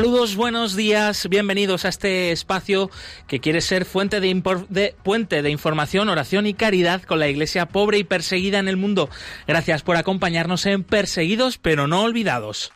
Saludos, buenos días, bienvenidos a este espacio que quiere ser fuente de, puente de información, oración y caridad con la iglesia pobre y perseguida en el mundo. Gracias por acompañarnos en Perseguidos pero no olvidados.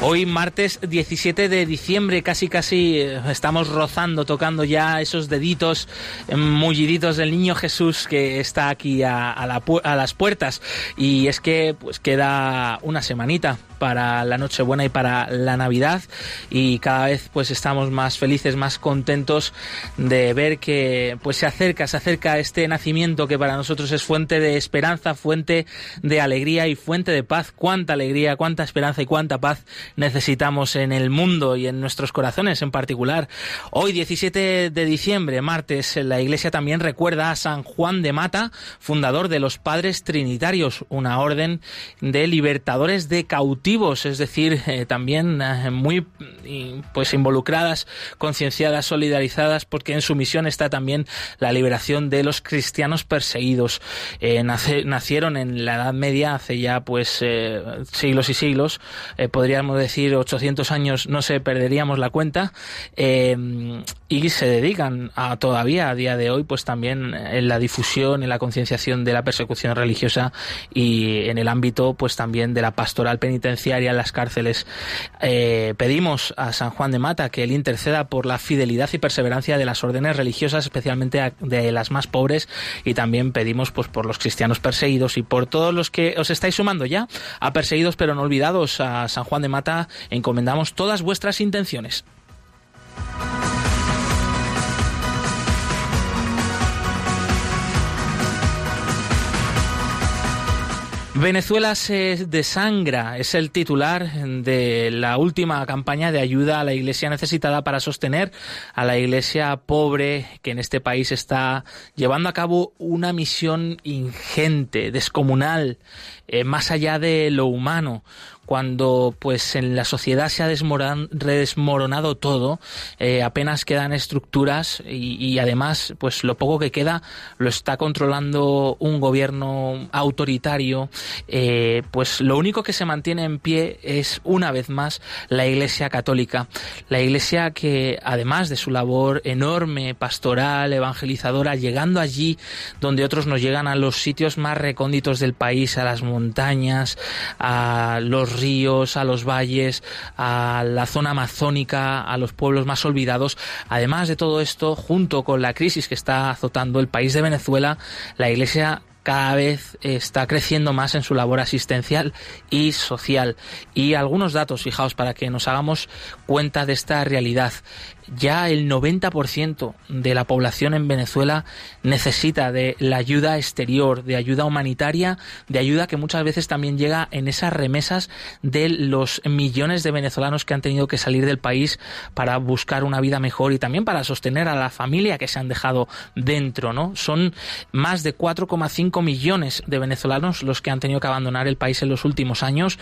Hoy martes 17 de diciembre, casi casi eh, estamos rozando, tocando ya esos deditos eh, mulliditos del niño Jesús que está aquí a, a las puertas. Y es que pues queda una semanita para la Nochebuena y para la Navidad y cada vez pues estamos más felices, más contentos de ver que pues se acerca, se acerca este nacimiento que para nosotros es fuente de esperanza, fuente de alegría y fuente de paz. Cuánta alegría, cuánta esperanza y cuánta paz necesitamos en el mundo y en nuestros corazones en particular. Hoy 17 de diciembre, martes, la Iglesia también recuerda a San Juan de Mata, fundador de los Padres Trinitarios, una orden de libertadores de cautivos es decir, eh, también eh, muy pues involucradas, concienciadas, solidarizadas, porque en su misión está también la liberación de los cristianos perseguidos. Eh, nacieron en la Edad Media hace ya pues siglos y siglos, podríamos decir 800 años, no sé, perderíamos la cuenta, y se dedican a todavía a día de hoy pues también en la difusión, en la concienciación de la persecución religiosa y en el ámbito pues también de la pastoral penitenciaria en las cárceles. Eh, pedimos a San Juan de Mata que él interceda por la fidelidad y perseverancia de las órdenes religiosas, especialmente de las más pobres, y también pedimos pues por los cristianos perseguidos y por todos los que os estáis sumando ya a perseguidos pero no olvidados a San Juan de Mata, encomendamos todas vuestras intenciones. Venezuela se desangra es el titular de la última campaña de ayuda a la iglesia necesitada para sostener a la iglesia pobre que en este país está llevando a cabo una misión ingente, descomunal, eh, más allá de lo humano cuando pues en la sociedad se ha desmoronado todo, eh, apenas quedan estructuras y, además pues lo poco que queda lo está controlando un gobierno autoritario, eh, pues lo único que se mantiene en pie es una vez más la Iglesia Católica, la Iglesia que además de su labor enorme, pastoral, evangelizadora, llegando allí donde otros nos llegan a los sitios más recónditos del país, a las montañas, a los ríos, a los valles, a la zona amazónica, a los pueblos más olvidados. Además de todo esto, junto con la crisis que está azotando el país de Venezuela, la Iglesia cada vez está creciendo más en su labor asistencial y social. Y algunos datos, fijaos, para que nos hagamos cuenta de esta realidad ya el 90% de la población en Venezuela necesita de la ayuda exterior, de ayuda humanitaria, de ayuda que muchas veces también llega en esas remesas de los millones de venezolanos que han tenido que salir del país para buscar una vida mejor y también para sostener a la familia que se han dejado dentro, ¿no? Son más de 4,5 millones de venezolanos los que han tenido que abandonar el país en los últimos años,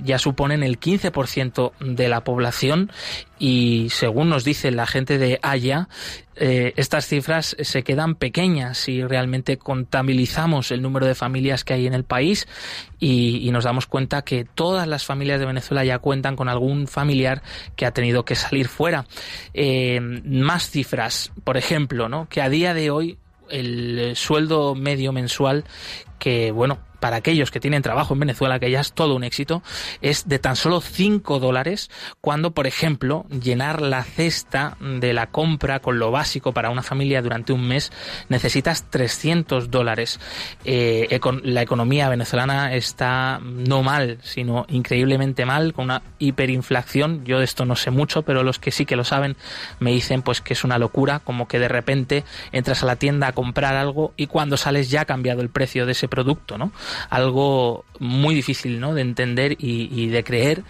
ya suponen el 15% de la población y según nos dice la gente de Haya, eh, estas cifras se quedan pequeñas si realmente contabilizamos el número de familias que hay en el país y, nos damos cuenta que todas las familias de Venezuela ya cuentan con algún familiar que ha tenido que salir fuera. Eh, más cifras, por ejemplo, ¿no? que a día de hoy el sueldo medio mensual que, bueno, para aquellos que tienen trabajo en Venezuela, que ya es todo un éxito, es de tan solo 5 dólares cuando, por ejemplo, llenar la cesta de la compra con lo básico para una familia durante un mes necesitas 300 dólares. Eh, la economía venezolana está no mal, sino increíblemente mal, con una hiperinflación. Yo de esto no sé mucho, pero los que sí que lo saben me dicen pues que es una locura, como que de repente entras a la tienda a comprar algo y cuando sales ya ha cambiado el precio de ese producto, ¿no? Algo muy difícil, ¿no? De entender y, y de creer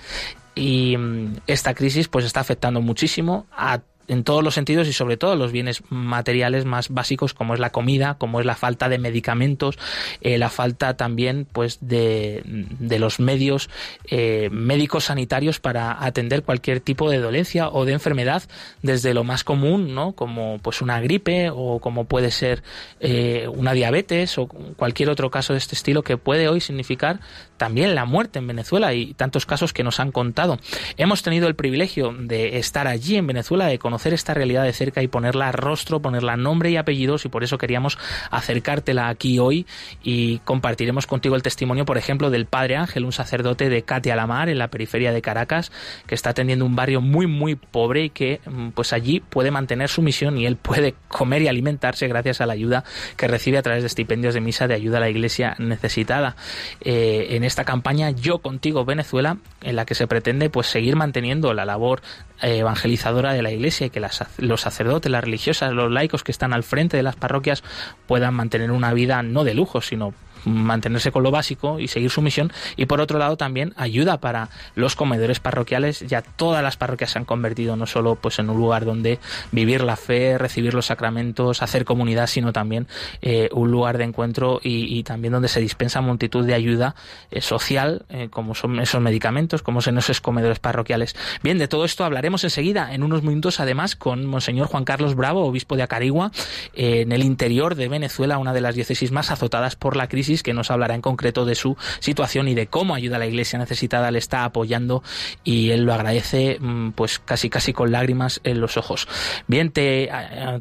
y mm, esta crisis pues está afectando muchísimo a en todos los sentidos y sobre todo los bienes materiales más básicos como es la comida, como es la falta de medicamentos, eh, la falta también pues de, de los medios eh, médicos sanitarios para atender cualquier tipo de dolencia o de enfermedad desde lo más común, ¿no? como pues una gripe o como puede ser eh, una diabetes o cualquier otro caso de este estilo que puede hoy significar también la muerte en Venezuela y tantos casos que nos han contado. Hemos tenido el privilegio de estar allí en Venezuela, de conocer esta realidad de cerca y ponerla rostro, ponerla nombre y apellidos y por eso queríamos acercártela aquí hoy y compartiremos contigo el testimonio, por ejemplo, del Padre Ángel, un sacerdote de Katia Lamar en la periferia de Caracas, que está atendiendo un barrio muy muy pobre y que mm, pues allí puede mantener su misión y él puede comer y alimentarse gracias a la ayuda que recibe a través de estipendios de misa de ayuda a la iglesia necesitada. Eh, en esta campaña Yo contigo Venezuela, en la que se pretende pues seguir manteniendo la labor eh, evangelizadora de la iglesia y que los sacerdotes, las religiosas, los laicos que están al frente de las parroquias puedan mantener una vida no de lujo, sino mantenerse con lo básico y seguir su misión. Y por otro lado también ayuda para los comedores parroquiales. Ya todas las parroquias se han convertido no solo pues en un lugar donde vivir la fe recibir los sacramentos hacer comunidad sino también eh, un lugar de encuentro y, también donde se dispensa multitud de ayuda eh, social eh, como son esos medicamentos como son esos comedores parroquiales. Bien de todo esto hablaremos enseguida. En unos minutos además con monseñor Juan Carlos Bravo obispo de Acarigua en el interior de Venezuela una de las diócesis más azotadas por la crisis que nos hablará en concreto de su situación y de cómo ayuda a la iglesia necesitada, le está apoyando y él lo agradece mm, pues casi casi con lágrimas en los ojos. Bien, te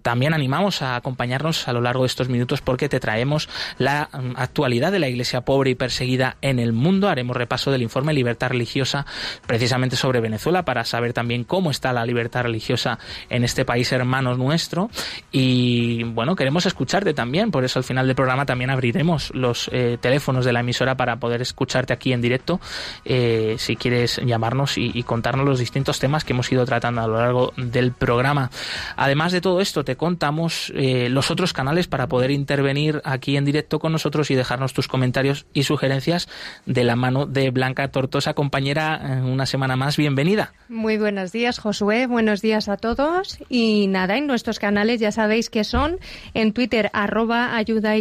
también animamos a acompañarnos a lo largo de estos minutos porque te traemos la mm, actualidad de la iglesia pobre y perseguida en el mundo. Haremos repaso del informe Libertad Religiosa precisamente sobre Venezuela para saber también cómo está la libertad religiosa en este país hermano nuestro y bueno, queremos escucharte también, por eso al final del programa también abriremos los eh, teléfonos de la emisora para poder escucharte aquí en directo eh, si quieres llamarnos y, contarnos los distintos temas que hemos ido tratando a lo largo del programa. Además de todo esto, te contamos eh, los otros canales para poder intervenir aquí en directo con nosotros y dejarnos tus comentarios y sugerencias de la mano de Blanca Tortosa, compañera, una semana más. Bienvenida. Muy buenos días, Josué. Buenos días a todos. Y nada, en nuestros canales ya sabéis que son en Twitter arroba ayuda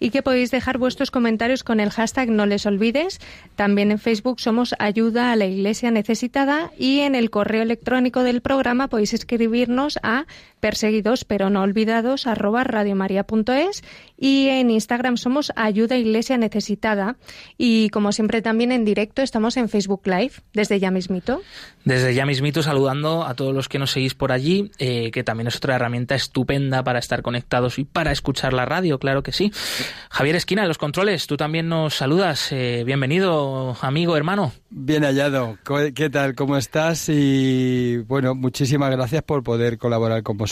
y que podéis dejar vuestros comentarios con el hashtag no les olvides. También en Facebook somos Ayuda a la Iglesia Necesitada y en el correo electrónico del programa podéis escribirnos a perseguidos pero no olvidados arroba radiomaria.es y en Instagram somos Ayuda Iglesia Necesitada y como siempre también en directo estamos en Facebook Live desde ya mismito. Desde ya mismito saludando a todos los que nos seguís por allí, eh, que también es otra herramienta estupenda para estar conectados y para escuchar la radio, claro que sí. Javier Esquina, en los controles, tú también nos saludas. Eh, bienvenido, amigo, hermano. Bien hallado. ¿Qué tal? ¿Cómo estás? Y bueno, muchísimas gracias por poder colaborar con vosotros.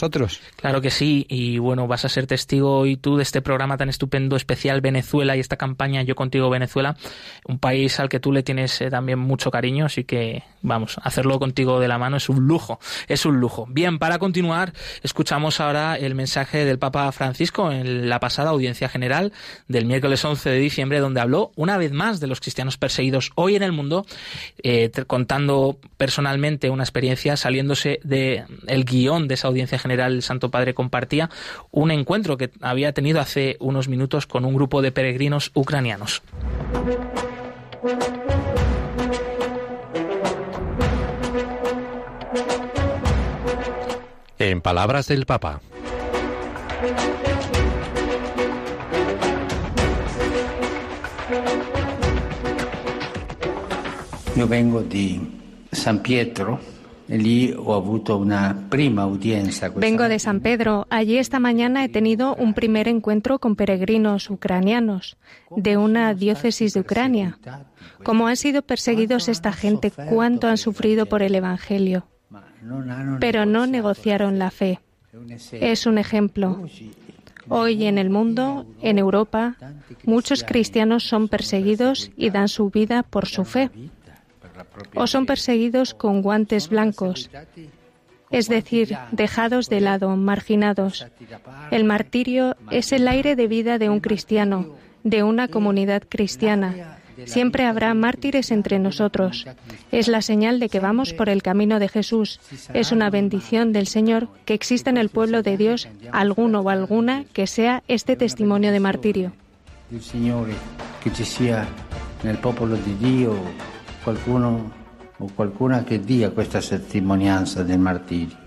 Claro que sí. Y bueno, vas a ser testigo hoy tú de este programa tan estupendo, especial Venezuela y esta campaña Yo Contigo Venezuela, un país al que tú le tienes eh, también mucho cariño. Así que vamos, hacerlo contigo de la mano es un lujo. Es un lujo. Bien, para continuar, escuchamos ahora el mensaje del Papa Francisco en la pasada audiencia general del miércoles 11 de diciembre, donde habló una vez más de los cristianos perseguidos hoy en el mundo eh, contando personalmente una experiencia, saliéndose de el guion de esa audiencia general, el Santo Padre compartía un encuentro que había tenido hace unos minutos con un grupo de peregrinos ucranianos. En palabras del Papa. Yo vengo de San Pietro, Vengo de San Pedro. Allí esta mañana he tenido un primer encuentro con peregrinos ucranianos de una diócesis de Ucrania. Cómo han sido perseguidos esta gente, cuánto han sufrido por el Evangelio. Pero no negociaron la fe. Es un ejemplo. Hoy en el mundo, en Europa, muchos cristianos son perseguidos y dan su vida por su fe. O son perseguidos con guantes blancos, es decir, dejados de lado, marginados. El martirio es el aire de vida de un cristiano, de una comunidad cristiana. Siempre habrá mártires entre nosotros. Es la señal de que vamos por el camino de Jesús. Es una bendición del Señor que exista en el pueblo de Dios alguno o alguna que sea este testimonio de martirio. El Señor que sea en el pueblo de Dios qualcuno o qualcuna che dia questa testimonianza del martirio.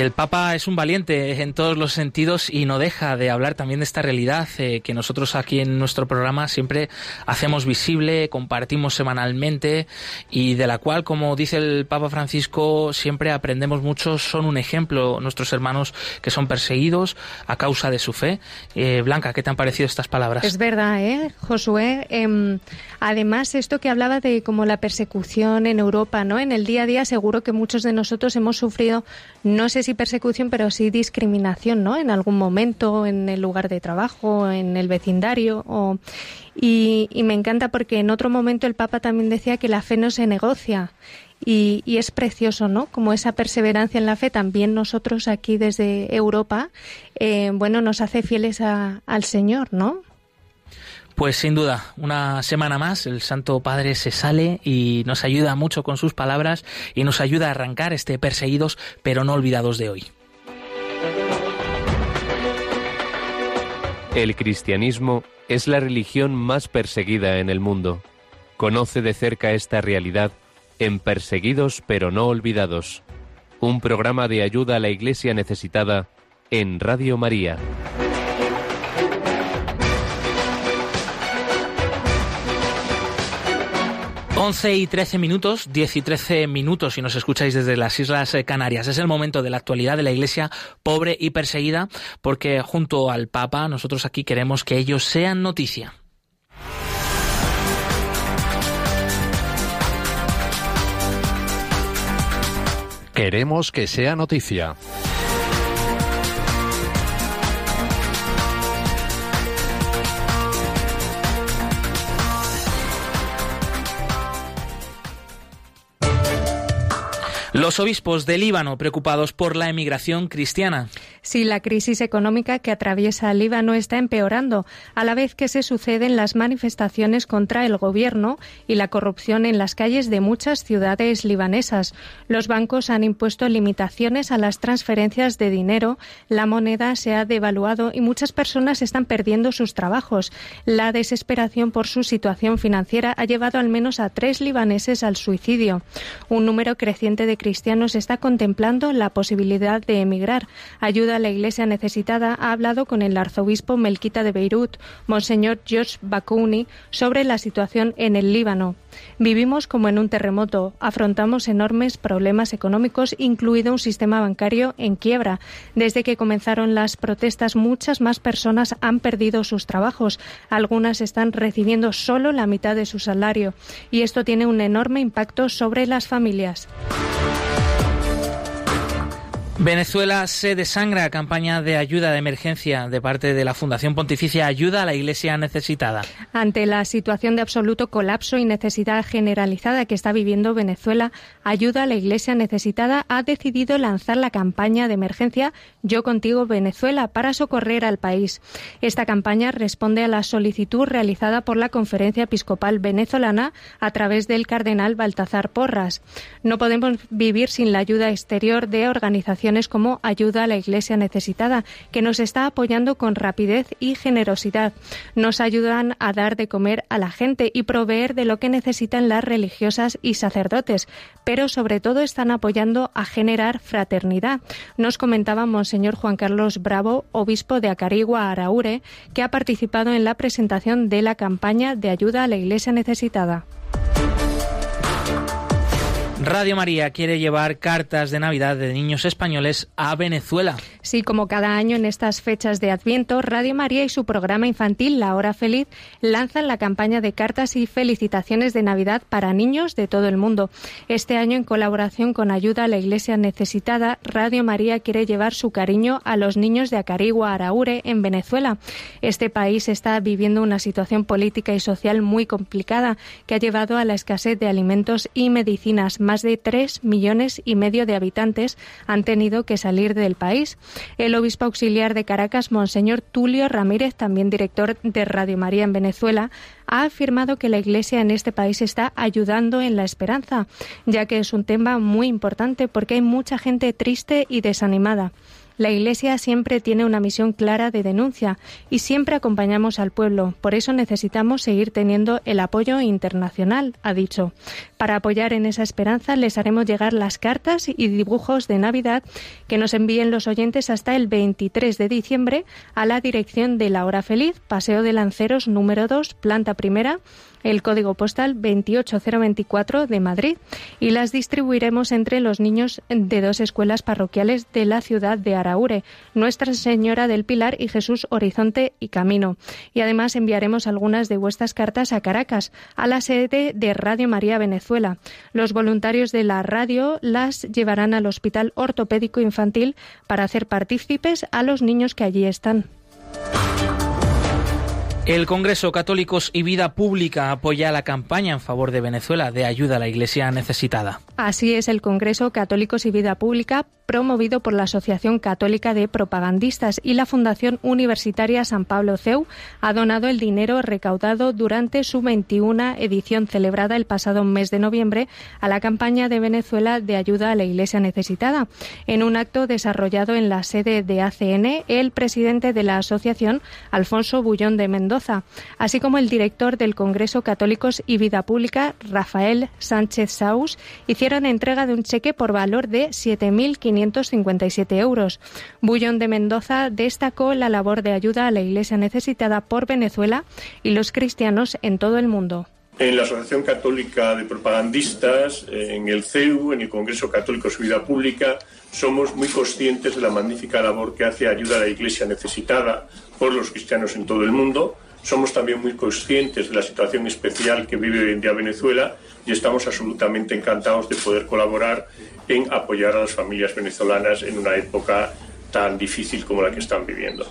El Papa es un valiente en todos los sentidos y no deja de hablar también de esta realidad eh, que nosotros aquí en nuestro programa siempre hacemos visible, compartimos semanalmente y de la cual, como dice el Papa Francisco, siempre aprendemos mucho. Son un ejemplo nuestros hermanos que son perseguidos a causa de su fe. Eh, Blanca, ¿qué te han parecido estas palabras? Es verdad, ¿eh, Josué? Em, además, esto que hablaba de como la persecución en Europa, ¿no? En el día a día seguro que muchos de nosotros hemos sufrido, no sé si persecución, pero sí discriminación, ¿no? En algún momento, en el lugar de trabajo, en el vecindario. O... Y, me encanta porque en otro momento el Papa también decía que la fe no se negocia. Y, es precioso, ¿no? Como esa perseverancia en la fe, también nosotros aquí desde Europa, eh, bueno, nos hace fieles al Señor, ¿no? Pues sin duda, una semana más el Santo Padre se sale y nos ayuda mucho con sus palabras y nos ayuda a arrancar este perseguidos pero no olvidados de hoy. El cristianismo es la religión más perseguida en el mundo. Conoce de cerca esta realidad en Perseguidos pero no olvidados, un programa de ayuda a la Iglesia necesitada en Radio María. 11 y 13 minutos, 10 y 13 minutos si nos escucháis desde las Islas Canarias. Es el momento de la actualidad de la Iglesia pobre y perseguida porque junto al Papa nosotros aquí queremos que ellos sean noticia. Queremos que sea noticia. Los obispos de Líbano preocupados por la emigración cristiana. Sí, la crisis económica que atraviesa Líbano está empeorando, a la vez que se suceden las manifestaciones contra el gobierno y la corrupción en las calles de muchas ciudades libanesas. Los bancos han impuesto limitaciones a las transferencias de dinero, la moneda se ha devaluado y muchas personas están perdiendo sus trabajos. La desesperación por su situación financiera ha llevado al menos a tres libaneses al suicidio. Un número creciente de cristianos está contemplando la posibilidad de emigrar. Ayuda la Iglesia necesitada ha hablado con el arzobispo Melquita de Beirut, Monseñor George Bakouni, sobre la situación en el Líbano. Vivimos como en un terremoto, afrontamos enormes problemas económicos, incluido un sistema bancario en quiebra. Desde que comenzaron las protestas, muchas más personas han perdido sus trabajos. Algunas están recibiendo solo la mitad de su salario y esto tiene un enorme impacto sobre las familias. Venezuela se desangra campaña de ayuda de emergencia de parte de la Fundación Pontificia Ayuda a la Iglesia Necesitada. Ante la situación de absoluto colapso y necesidad generalizada que está viviendo Venezuela, Ayuda a la Iglesia Necesitada ha decidido lanzar la campaña de emergencia Yo contigo Venezuela para socorrer al país. Esta campaña responde a la solicitud realizada por la Conferencia Episcopal Venezolana a través del cardenal Baltazar Porras. No podemos vivir sin la ayuda exterior de organizaciones como Ayuda a la Iglesia Necesitada, que nos está apoyando con rapidez y generosidad. Nos ayudan a dar de comer a la gente y proveer de lo que necesitan las religiosas y sacerdotes, pero sobre todo están apoyando a generar fraternidad. Nos comentaba Monseñor Juan Carlos Bravo, obispo de Acarigua, Araure, que ha participado en la presentación de la campaña de ayuda a la Iglesia necesitada. Radio María quiere llevar cartas de Navidad de niños españoles a Venezuela. Sí, como cada año en estas fechas de Adviento, Radio María y su programa infantil La Hora Feliz lanzan la campaña de cartas y felicitaciones de Navidad para niños de todo el mundo. Este año, en colaboración con Ayuda a la Iglesia Necesitada, Radio María quiere llevar su cariño a los niños de Acarigua, Araure, en Venezuela. Este país está viviendo una situación política y social muy complicada que ha llevado a la escasez de alimentos y medicinas más de tres millones y medio de habitantes han tenido que salir del país. El obispo auxiliar de Caracas, Monseñor Tulio Ramírez, también director de Radio María en Venezuela, ha afirmado que la Iglesia en este país está ayudando en la esperanza, ya que es un tema muy importante porque hay mucha gente triste y desanimada. La Iglesia siempre tiene una misión clara de denuncia y siempre acompañamos al pueblo. Por eso necesitamos seguir teniendo el apoyo internacional, ha dicho. Para apoyar en esa esperanza les haremos llegar las cartas y dibujos de Navidad que nos envíen los oyentes hasta el 23 de diciembre a la dirección de La Hora Feliz, Paseo de Lanceros número 2, planta primera, el código postal 28024 de Madrid y las distribuiremos entre los niños de dos escuelas parroquiales de la ciudad de Araure, Nuestra Señora del Pilar y Jesús Horizonte y Camino. Y además enviaremos algunas de vuestras cartas a Caracas, a la sede de Radio María Venezuela. Los voluntarios de la radio las llevarán al Hospital Ortopédico Infantil para hacer partícipes a los niños que allí están. El Congreso Católicos y Vida Pública apoya la campaña en favor de Venezuela de ayuda a la Iglesia necesitada. Así es, el Congreso Católicos y Vida Pública, promovido por la Asociación Católica de Propagandistas y la Fundación Universitaria San Pablo CEU, ha donado el dinero recaudado durante su 21 edición celebrada el pasado mes de noviembre a la campaña de Venezuela de ayuda a la Iglesia necesitada. En un acto desarrollado en la sede de ACN, el presidente de la asociación, Alfonso Bullón de Mendoza, así como el director del Congreso Católicos y Vida Pública, Rafael Sánchez Saus, hicieron entrega de un cheque por valor de 7.557 euros. Bullón de Mendoza destacó la labor de ayuda a la Iglesia necesitada por Venezuela y los cristianos en todo el mundo. En la Asociación Católica de Propagandistas, en el CEU, en el Congreso Católico de Vida Pública, somos muy conscientes de la magnífica labor que hace ayuda a la Iglesia necesitada por los cristianos en todo el mundo. Somos también muy conscientes de la situación especial que vive hoy en día Venezuela y estamos absolutamente encantados de poder colaborar en apoyar a las familias venezolanas en una época tan difícil como la que están viviendo.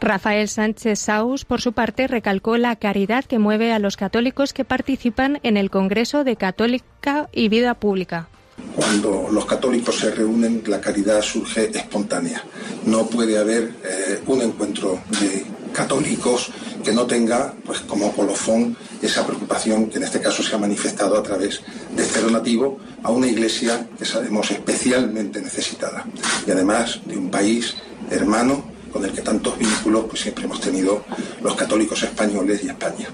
Rafael Sánchez Saus, por su parte, recalcó la caridad que mueve a los católicos que participan en el Congreso de Católica y Vida Pública. Cuando los católicos se reúnen, la caridad surge espontánea. No puede haber eh, un encuentro de católicos que no tenga pues, como colofón esa preocupación que en este caso se ha manifestado a través de este donativo a una iglesia que sabemos especialmente necesitada y además de un país hermano con el que tantos vínculos pues, siempre hemos tenido los católicos españoles y España.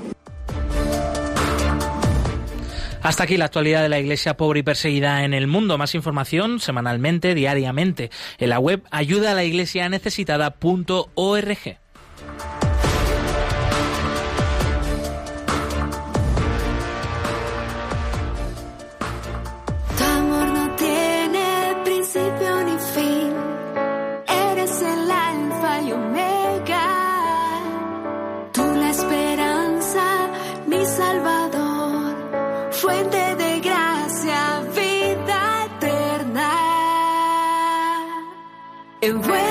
Hasta aquí la actualidad de la Iglesia pobre y perseguida en el mundo. Más información semanalmente, diariamente, en la web ayuda a la iglesia. way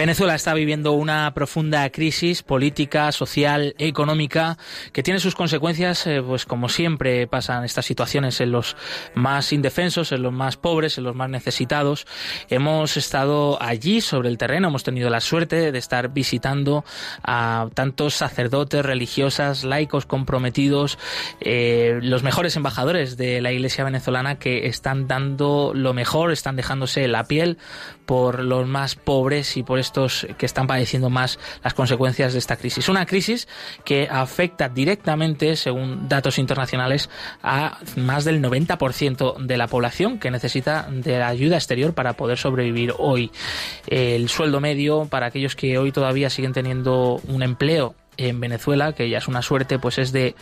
Venezuela está viviendo una profunda crisis política, social, económica, que tiene sus consecuencias, eh, pues como siempre pasan estas situaciones en los más indefensos, en los más pobres, en los más necesitados. Hemos estado allí sobre el terreno, hemos tenido la suerte de estar visitando a tantos sacerdotes, religiosas, laicos comprometidos, eh, los mejores embajadores de la Iglesia venezolana que están dando lo mejor, están dejándose la piel por los más pobres y por estos que están padeciendo más las consecuencias de esta crisis. Una crisis que afecta directamente, según datos internacionales, a más del 90% de la población que necesita de la ayuda exterior para poder sobrevivir hoy. El sueldo medio para aquellos que hoy todavía siguen teniendo un empleo en Venezuela, que ya es una suerte, pues es de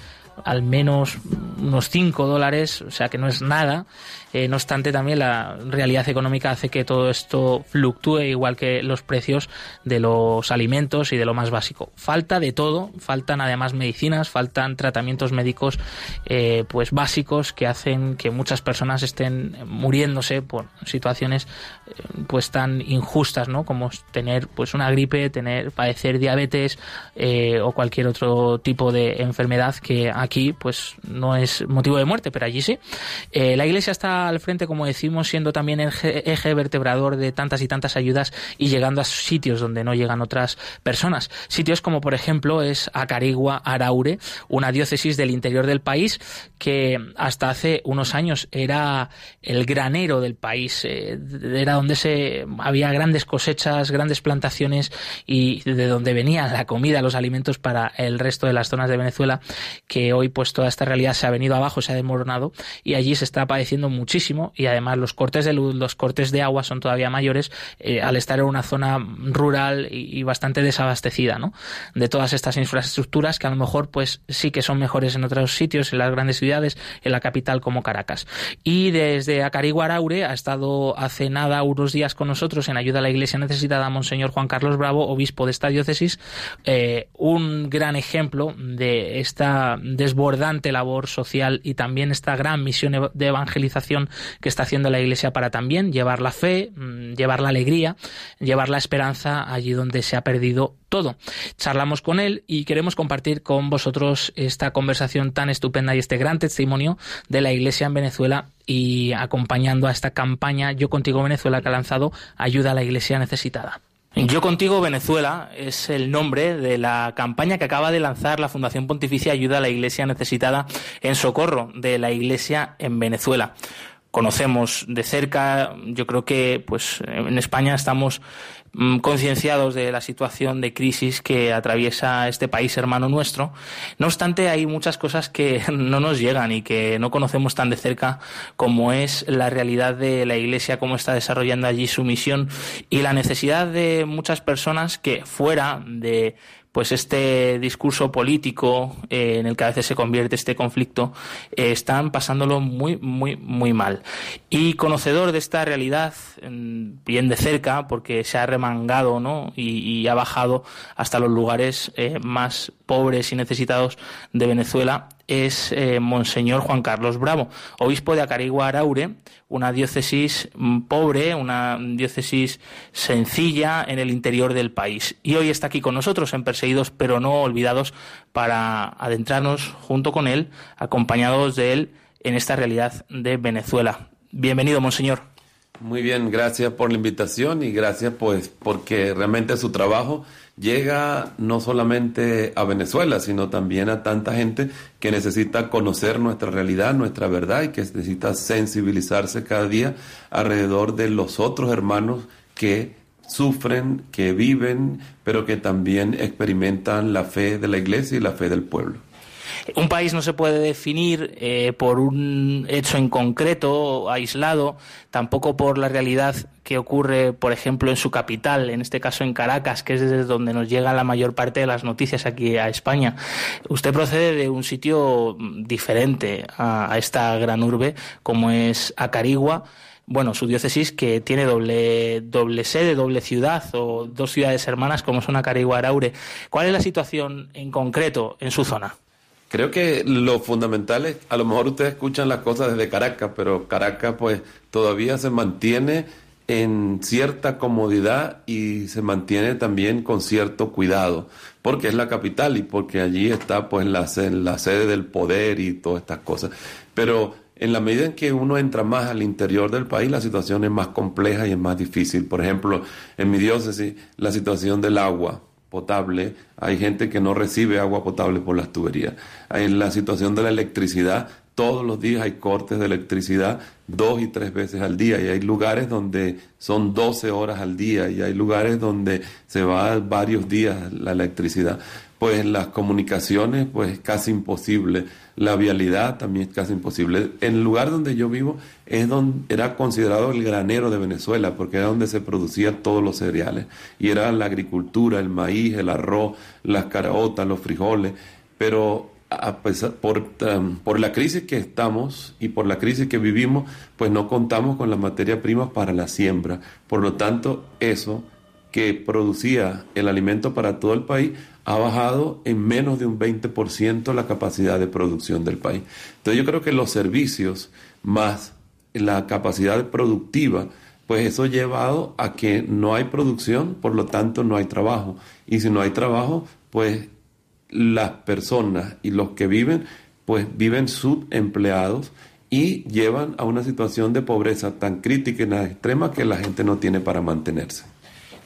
al menos unos 5 dólares, o sea que no es nada. Eh, no obstante, también la realidad económica hace que todo esto fluctúe igual que los precios de los alimentos y de lo más básico. Falta de todo, faltan además medicinas, faltan tratamientos médicos eh, pues básicos que hacen que muchas personas estén muriéndose por situaciones eh, pues tan injustas, ¿no? Como tener pues una gripe, tener padecer diabetes o cualquier otro tipo de enfermedad que aquí pues no es motivo de muerte, pero allí sí. Eh, la Iglesia está al frente, como decimos, siendo también el eje vertebrador de tantas y tantas ayudas y llegando a sitios donde no llegan otras personas. Sitios como, por ejemplo, es Acarigua, Araure, una diócesis del interior del país que hasta hace unos años era el granero del país, eh, era donde se había grandes cosechas, grandes plantaciones y de donde venía la comida, los alimentos para el resto de las zonas de Venezuela que hoy pues toda esta realidad se ha venido abajo, se ha desmoronado y allí se está padeciendo muchísimo y además los cortes de luz, los cortes de agua son todavía mayores eh, al estar en una zona rural y, bastante desabastecida, ¿no? De todas estas infraestructuras que a lo mejor pues sí que son mejores en otros sitios, en las grandes ciudades, en la capital como Caracas. Y desde Acarigua Araure ha estado hace nada unos días con nosotros en ayuda a la Iglesia necesitada Monseñor Juan Carlos Bravo, obispo de esta diócesis, eh, un gran ejemplo de esta desbordante labor social y también esta gran misión de evangelización que está haciendo la Iglesia para también llevar la fe, mm, llevar la alegría, llevar la esperanza allí donde se ha perdido todo. Charlamos con él y queremos compartir con vosotros esta conversación tan estupenda y este gran testimonio de la Iglesia en Venezuela y acompañando a esta campaña Yo contigo Venezuela que ha lanzado Ayuda a la Iglesia necesitada. Yo contigo Venezuela es el nombre de la campaña que acaba de lanzar la Fundación Pontificia Ayuda a la Iglesia Necesitada en socorro de la Iglesia en Venezuela conocemos de cerca. Yo creo que pues en España estamos concienciados de la situación de crisis que atraviesa este país hermano nuestro. No obstante, hay muchas cosas que no nos llegan y que no conocemos tan de cerca como es la realidad de la Iglesia, cómo está desarrollando allí su misión y la necesidad de muchas personas que fuera de pues este discurso político eh, en el que a veces se convierte este conflicto, eh, están pasándolo muy, muy, muy mal. Y conocedor de esta realidad, bien de cerca, porque se ha remangado ¿no? y, ha bajado hasta los lugares eh, más pobres y necesitados de Venezuela, es eh, Monseñor Juan Carlos Bravo, obispo de Acarigua Araure, una diócesis mm, pobre, una diócesis sencilla en el interior del país. Y hoy está aquí con nosotros en Perseguidos pero no olvidados para adentrarnos junto con él, acompañados de él en esta realidad de Venezuela. Bienvenido, Monseñor. Muy bien, gracias por la invitación y gracias pues porque realmente su trabajo llega no solamente a Venezuela, sino también a tanta gente que necesita conocer nuestra realidad, nuestra verdad y que necesita sensibilizarse cada día alrededor de los otros hermanos que sufren, que viven, pero que también experimentan la fe de la iglesia y la fe del pueblo. Un país no se puede definir eh, por un hecho en concreto, aislado, tampoco por la realidad que ocurre, por ejemplo, en su capital, en este caso en Caracas, que es desde donde nos llega la mayor parte de las noticias aquí a España. Usted procede de un sitio diferente a, esta gran urbe, como es Acarigua bueno, su diócesis que tiene doble, doble sede, doble ciudad o dos ciudades hermanas como son Acarigua y Araure. ¿Cuál es la situación en concreto en su zona? Creo que lo fundamental es, a lo mejor ustedes escuchan las cosas desde Caracas, pero Caracas pues todavía se mantiene en cierta comodidad y se mantiene también con cierto cuidado, porque es la capital y porque allí está pues la, la sede del poder y todas estas cosas. Pero en la medida en que uno entra más al interior del país, la situación es más compleja y es más difícil. Por ejemplo, en mi diócesis, la situación del agua potable, hay gente que no recibe agua potable por las tuberías. En la situación de la electricidad, todos los días hay cortes de electricidad dos y tres veces al día y hay lugares donde son 12 horas al día y hay lugares donde se va varios días la electricidad. Pues las comunicaciones, pues casi imposible. La vialidad también es casi imposible. En el lugar donde yo vivo es donde era considerado el granero de Venezuela porque era donde se producían todos los cereales y era la agricultura, el maíz, el arroz, las caraotas, los frijoles. Pero a pesar, por, por la crisis que estamos y por la crisis que vivimos, pues no contamos con la materia prima para la siembra. Por lo tanto, eso que producía el alimento para todo el país ha bajado en menos de un 20% la capacidad de producción del país. Entonces yo creo que los servicios más la capacidad productiva, pues eso ha llevado a que no hay producción, por lo tanto no hay trabajo. Y si no hay trabajo, pues las personas y los que viven, pues viven subempleados y llevan a una situación de pobreza tan crítica y tan extrema que la gente no tiene para mantenerse.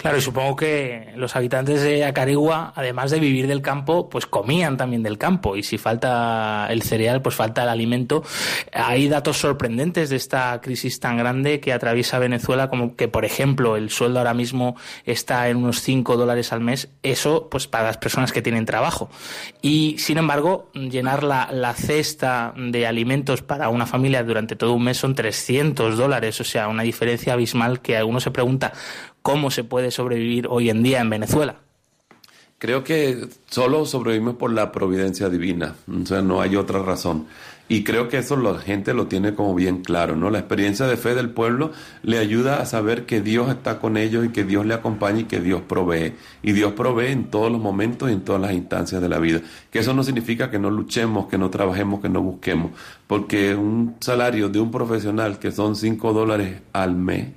Claro, y supongo que los habitantes de Acarigua, además de vivir del campo, pues comían también del campo. Y si falta el cereal, pues falta el alimento. Hay datos sorprendentes de esta crisis tan grande que atraviesa Venezuela, como que, por ejemplo, el sueldo ahora mismo está en unos 5 dólares al mes. Eso, pues para las personas que tienen trabajo. Y, sin embargo, llenar la, la cesta de alimentos para una familia durante todo un mes son 300 dólares. O sea, una diferencia abismal que alguno se pregunta, cómo se puede sobrevivir hoy en día en Venezuela. Creo que solo sobrevivimos por la providencia divina, o sea, no hay otra razón. Y creo que eso la gente lo tiene como bien claro, ¿no? La experiencia de fe del pueblo le ayuda a saber que Dios está con ellos y que Dios le acompaña y que Dios provee. Y Dios provee en todos los momentos y en todas las instancias de la vida. Que eso no significa que no luchemos, que no trabajemos, que no busquemos. Porque un salario de un profesional que son 5 dólares al mes,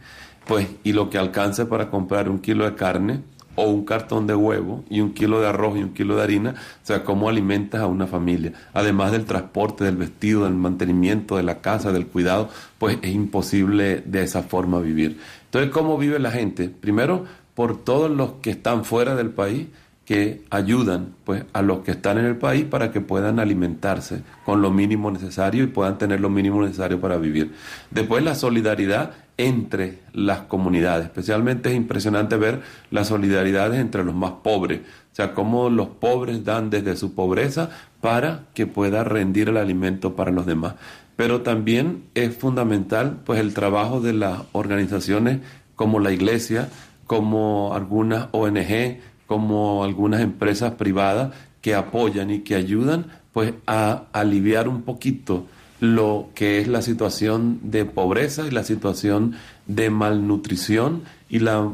pues, y lo que alcance para comprar un kilo de carne o un cartón de huevo y un kilo de arroz y un kilo de harina, o sea, cómo alimentas a una familia. Además del transporte, del vestido, del mantenimiento de la casa, del cuidado, pues es imposible de esa forma vivir. Entonces, ¿cómo vive la gente? Primero, por todos los que están fuera del país, que ayudan pues a los que están en el país para que puedan alimentarse con lo mínimo necesario y puedan tener lo mínimo necesario para vivir. Después la solidaridad entre las comunidades. Especialmente es impresionante ver las solidaridades entre los más pobres, o sea, cómo los pobres dan desde su pobreza para que pueda rendir el alimento para los demás. Pero también es fundamental pues el trabajo de las organizaciones como la iglesia, como algunas ONG, como algunas empresas privadas que apoyan y que ayudan pues a aliviar un poquito lo que es la situación de pobreza y la situación de malnutrición y la,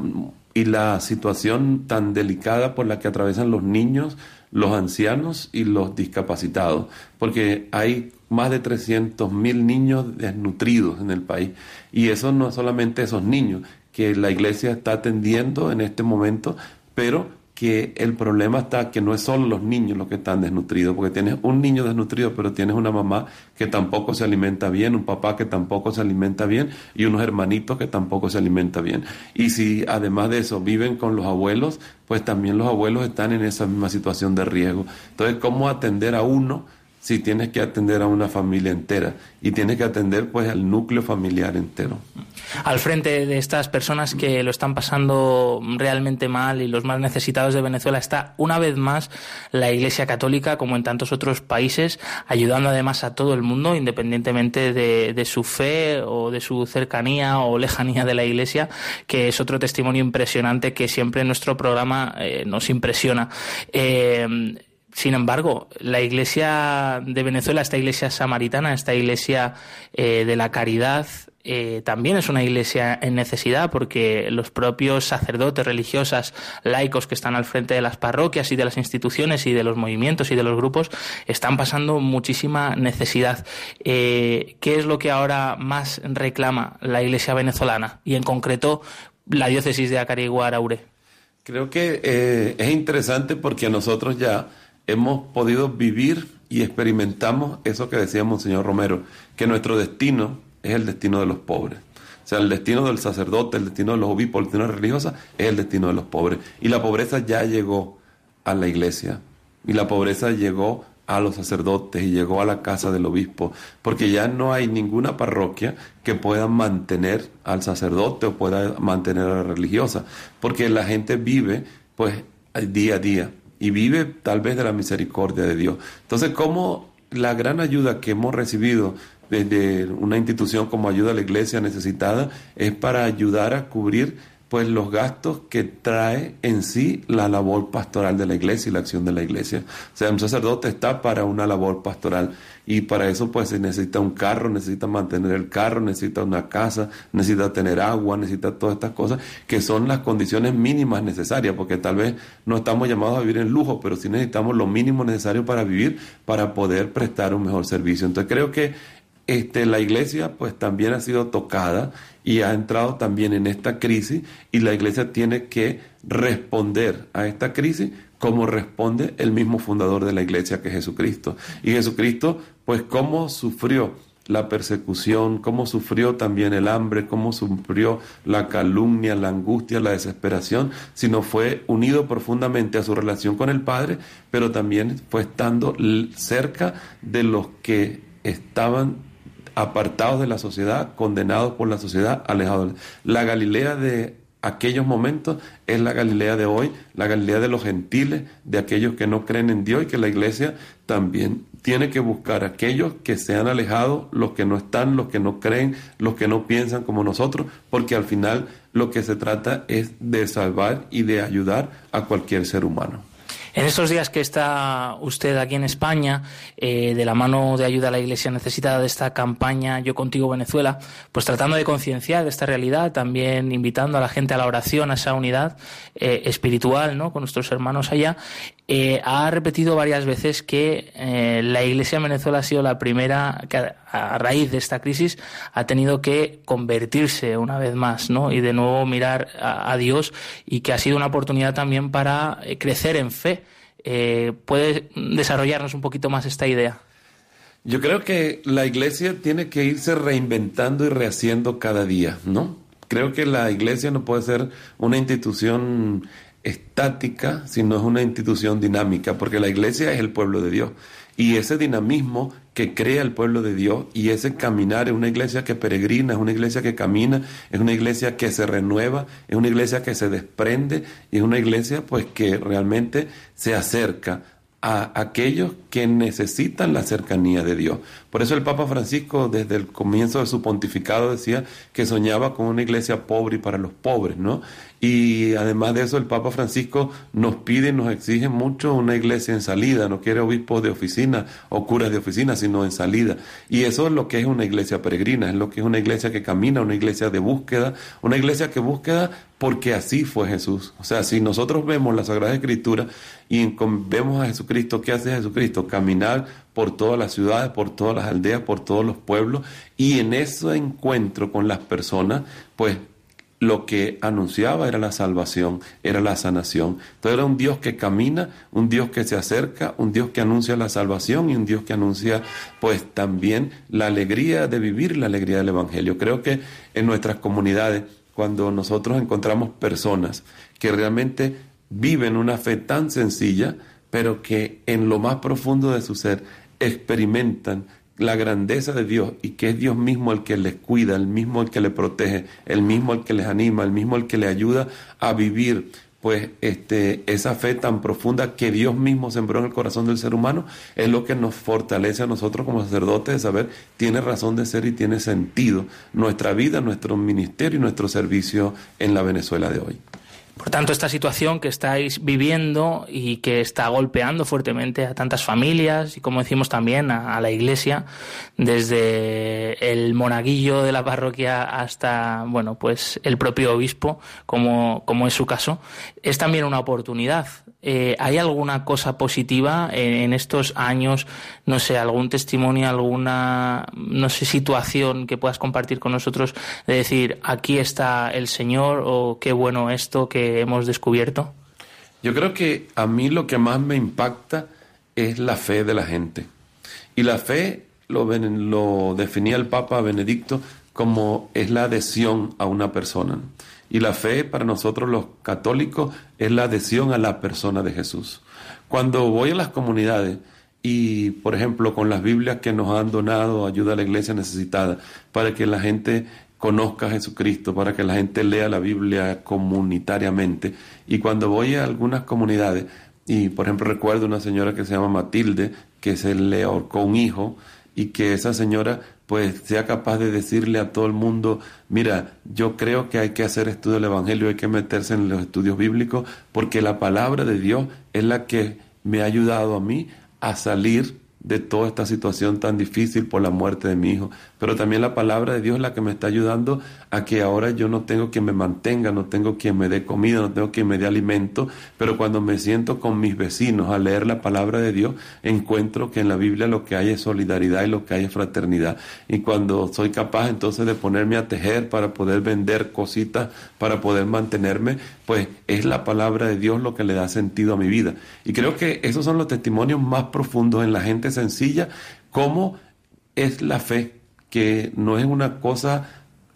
y la situación tan delicada por la que atraviesan los niños, los ancianos y los discapacitados, porque hay más de 300 mil niños desnutridos en el país. Y eso no es solamente esos niños que la iglesia está atendiendo en este momento, pero que el problema está que no es solo los niños los que están desnutridos, porque tienes un niño desnutrido, pero tienes una mamá que tampoco se alimenta bien, un papá que tampoco se alimenta bien y unos hermanitos que tampoco se alimentan bien. Y si además de eso viven con los abuelos, pues también los abuelos están en esa misma situación de riesgo. Entonces, ¿cómo atender a uno? Si tienes que atender a una familia entera y tienes que atender pues al núcleo familiar entero. Al frente de estas personas que lo están pasando realmente mal y los más necesitados de Venezuela está una vez más la Iglesia Católica como en tantos otros países ayudando además a todo el mundo independientemente de, su fe o de su cercanía o lejanía de la Iglesia que es otro testimonio impresionante que siempre en nuestro programa eh, nos impresiona. Eh, sin embargo, la iglesia de Venezuela, esta iglesia samaritana, esta iglesia eh, de la caridad, eh, también es una iglesia en necesidad porque los propios sacerdotes, religiosas, laicos que están al frente de las parroquias y de las instituciones y de los movimientos y de los grupos están pasando muchísima necesidad. Eh, ¿Qué es lo que ahora más reclama la iglesia venezolana y en concreto la diócesis de Acarigua-Araure? Creo que es interesante porque nosotros ya hemos podido vivir y experimentamos eso que decíamos, señor Romero, que nuestro destino es el destino de los pobres. O sea, el destino del sacerdote, el destino de los obispos, el destino de religiosa es el destino de los pobres. Y la pobreza ya llegó a la iglesia. Y la pobreza llegó a los sacerdotes y llegó a la casa del obispo, porque ya no hay ninguna parroquia que pueda mantener al sacerdote o pueda mantener a la religiosa, porque la gente vive pues día a día y vive tal vez de la misericordia de Dios. Entonces, ¿cómo la gran ayuda que hemos recibido desde una institución como ayuda a la iglesia necesitada es para ayudar a cubrir pues los gastos que trae en sí la labor pastoral de la iglesia y la acción de la iglesia. O sea, un sacerdote está para una labor pastoral y para eso pues se necesita un carro, necesita mantener el carro, necesita una casa, necesita tener agua, necesita todas estas cosas que son las condiciones mínimas necesarias, porque tal vez no estamos llamados a vivir en lujo, pero sí necesitamos lo mínimo necesario para vivir, para poder prestar un mejor servicio. Entonces creo que este, la iglesia pues también ha sido tocada y ha entrado también en esta crisis y la iglesia tiene que responder a esta crisis como responde el mismo fundador de la iglesia que es Jesucristo. Y Jesucristo pues cómo sufrió la persecución, cómo sufrió también el hambre, cómo sufrió la calumnia, la angustia, la desesperación, sino fue unido profundamente a su relación con el Padre, pero también fue estando cerca de los que estaban apartados de la sociedad, condenados por la sociedad, alejados. La Galilea de aquellos momentos es la Galilea de hoy, la Galilea de los gentiles, de aquellos que no creen en Dios y que la iglesia también tiene que buscar aquellos que se han alejado, los que no están, los que no creen, los que no piensan como nosotros, porque al final lo que se trata es de salvar y de ayudar a cualquier ser humano. En estos días que está usted aquí en España, eh, de la mano de ayuda a la Iglesia necesitada de esta campaña Yo contigo Venezuela, pues tratando de concienciar de esta realidad, también invitando a la gente a la oración, a esa unidad eh, espiritual, ¿no? Con nuestros hermanos allá, eh, ha repetido varias veces que la Iglesia en Venezuela ha sido la primera que a, raíz de esta crisis ha tenido que convertirse una vez más, ¿no? Y de nuevo mirar a Dios y que ha sido una oportunidad también para crecer en fe eh, ¿Puede desarrollarnos un poquito más esta idea? Yo creo que la iglesia tiene que irse reinventando y rehaciendo cada día, ¿no? Creo que la iglesia no puede ser una institución estática, sino es una institución dinámica, porque la iglesia es el pueblo de Dios. Y ese dinamismo que crea el pueblo de Dios y ese caminar es una iglesia que peregrina, es una iglesia que camina, es una iglesia que se renueva, es una iglesia que se desprende y es una iglesia pues que realmente se acerca a aquellos que necesitan la cercanía de Dios. Por eso el Papa Francisco desde el comienzo de su pontificado decía que soñaba con una iglesia pobre y para los pobres, ¿no? Y además de eso, el Papa Francisco nos pide y nos exige mucho una iglesia en salida. No quiere obispos de oficina o curas de oficina, sino en salida. Y eso es lo que es una iglesia peregrina, es lo que es una iglesia que camina, una iglesia de búsqueda, una iglesia que búsqueda porque así fue Jesús. O sea, si nosotros vemos la Sagrada Escritura y vemos a Jesucristo, ¿qué hace Jesucristo? Caminar por todas las ciudades, por todas las aldeas, por todos los pueblos. Y en ese encuentro con las personas, pues lo que anunciaba era la salvación, era la sanación. Entonces era un Dios que camina, un Dios que se acerca, un Dios que anuncia la salvación y un Dios que anuncia pues también la alegría de vivir, la alegría del Evangelio. Creo que en nuestras comunidades, cuando nosotros encontramos personas que realmente viven una fe tan sencilla, pero que en lo más profundo de su ser experimentan la grandeza de Dios y que es Dios mismo el que les cuida, el mismo el que les protege, el mismo el que les anima, el mismo el que les ayuda a vivir pues este, esa fe tan profunda que Dios mismo sembró en el corazón del ser humano es lo que nos fortalece a nosotros como sacerdotes de saber tiene razón de ser y tiene sentido nuestra vida, nuestro ministerio y nuestro servicio en la Venezuela de hoy. Por tanto, esta situación que estáis viviendo y que está golpeando fuertemente a tantas familias y, como decimos también, a, la Iglesia, desde el monaguillo de la parroquia hasta, bueno, pues el propio obispo, como, como es su caso, es también una oportunidad. Eh, ¿Hay alguna cosa positiva en, estos años? No sé, algún testimonio, alguna, no sé, situación que puedas compartir con nosotros de decir, aquí está el Señor o qué bueno esto que hemos descubierto? Yo creo que a mí lo que más me impacta es la fe de la gente. Y la fe lo, lo definía el Papa Benedicto como es la adhesión a una persona. Y la fe para nosotros los católicos es la adhesión a la persona de Jesús. Cuando voy a las comunidades y, por ejemplo, con las Biblias que nos han donado, ayuda a la iglesia necesitada, para que la gente conozca a Jesucristo, para que la gente lea la Biblia comunitariamente. Y cuando voy a algunas comunidades, y por ejemplo recuerdo una señora que se llama Matilde, que se le ahorcó un hijo, y que esa señora pues sea capaz de decirle a todo el mundo, mira, yo creo que hay que hacer estudio del Evangelio, hay que meterse en los estudios bíblicos, porque la palabra de Dios es la que me ha ayudado a mí a salir de toda esta situación tan difícil por la muerte de mi hijo. Pero también la palabra de Dios es la que me está ayudando a que ahora yo no tengo quien me mantenga, no tengo quien me dé comida, no tengo quien me dé alimento, pero cuando me siento con mis vecinos a leer la palabra de Dios, encuentro que en la Biblia lo que hay es solidaridad y lo que hay es fraternidad. Y cuando soy capaz entonces de ponerme a tejer para poder vender cositas, para poder mantenerme, pues es la palabra de Dios lo que le da sentido a mi vida. Y creo que esos son los testimonios más profundos en la gente sencilla, cómo es la fe, que no es una cosa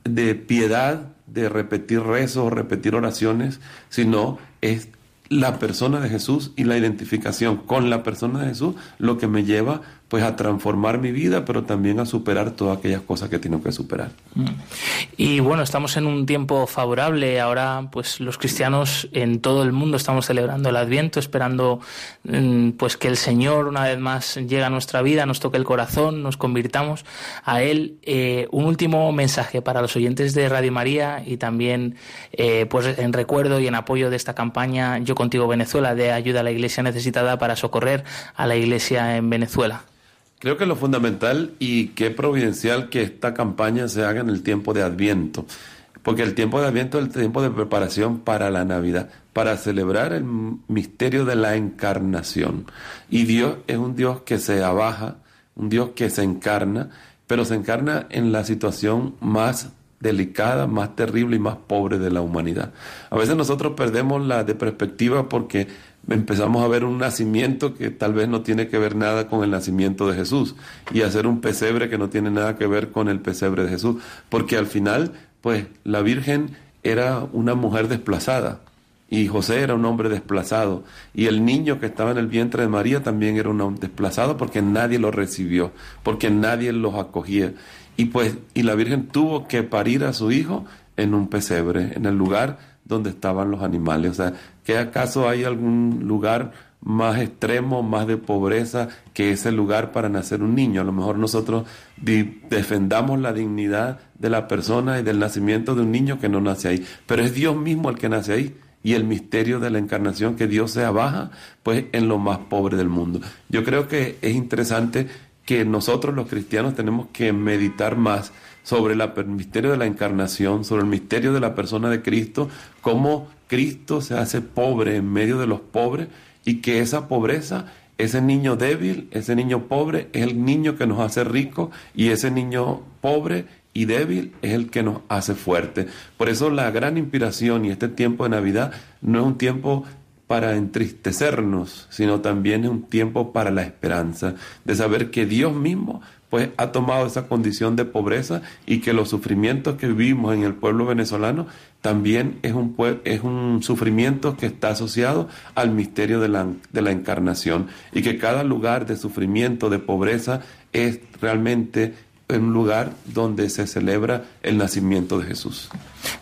de piedad, de repetir rezos, repetir oraciones, sino es la persona de Jesús y la identificación. Con la persona de Jesús lo que me lleva pues a transformar mi vida, pero también a superar todas aquellas cosas que tengo que superar. Mm. Y bueno, estamos en un tiempo favorable. Ahora, pues los cristianos en todo el mundo estamos celebrando el Adviento, esperando mm, pues que el Señor una vez más llegue a nuestra vida, nos toque el corazón, nos convirtamos a Él. Eh, un último mensaje para los oyentes de Radio María y también eh, pues en recuerdo y en apoyo de esta campaña Yo contigo Venezuela de ayuda a la Iglesia necesitada para socorrer a la Iglesia en Venezuela. Creo que lo fundamental y qué providencial que esta campaña se haga en el tiempo de Adviento, porque el tiempo de Adviento es el tiempo de preparación para la Navidad, para celebrar el misterio de la encarnación. Y Dios es un Dios que se abaja, un Dios que se encarna, pero se encarna en la situación más delicada, más terrible y más pobre de la humanidad. A veces nosotros perdemos la de perspectiva porque empezamos a ver un nacimiento que tal vez no tiene que ver nada con el nacimiento de Jesús y hacer un pesebre que no tiene nada que ver con el pesebre de Jesús, porque al final, pues la Virgen era una mujer desplazada y José era un hombre desplazado y el niño que estaba en el vientre de María también era un hombre desplazado porque nadie lo recibió, porque nadie los acogía y pues y la Virgen tuvo que parir a su hijo en un pesebre, en el lugar donde estaban los animales. O sea, ¿que acaso hay algún lugar más extremo, más de pobreza que ese lugar para nacer un niño? A lo mejor nosotros defendamos la dignidad de la persona y del nacimiento de un niño que no nace ahí, pero es Dios mismo el que nace ahí y el misterio de la encarnación que Dios se abaja pues en lo más pobre del mundo. Yo creo que es interesante que nosotros los cristianos tenemos que meditar más sobre el misterio de la encarnación, sobre el misterio de la persona de Cristo, cómo Cristo se hace pobre en medio de los pobres y que esa pobreza, ese niño débil, ese niño pobre es el niño que nos hace rico y ese niño pobre y débil es el que nos hace fuerte. Por eso la gran inspiración y este tiempo de Navidad no es un tiempo para entristecernos, sino también es un tiempo para la esperanza, de saber que Dios mismo pues ha tomado esa condición de pobreza y que los sufrimientos que vivimos en el pueblo venezolano también es un, es un sufrimiento que está asociado al misterio de la, de la encarnación y que cada lugar de sufrimiento, de pobreza, es realmente un lugar donde se celebra el nacimiento de Jesús.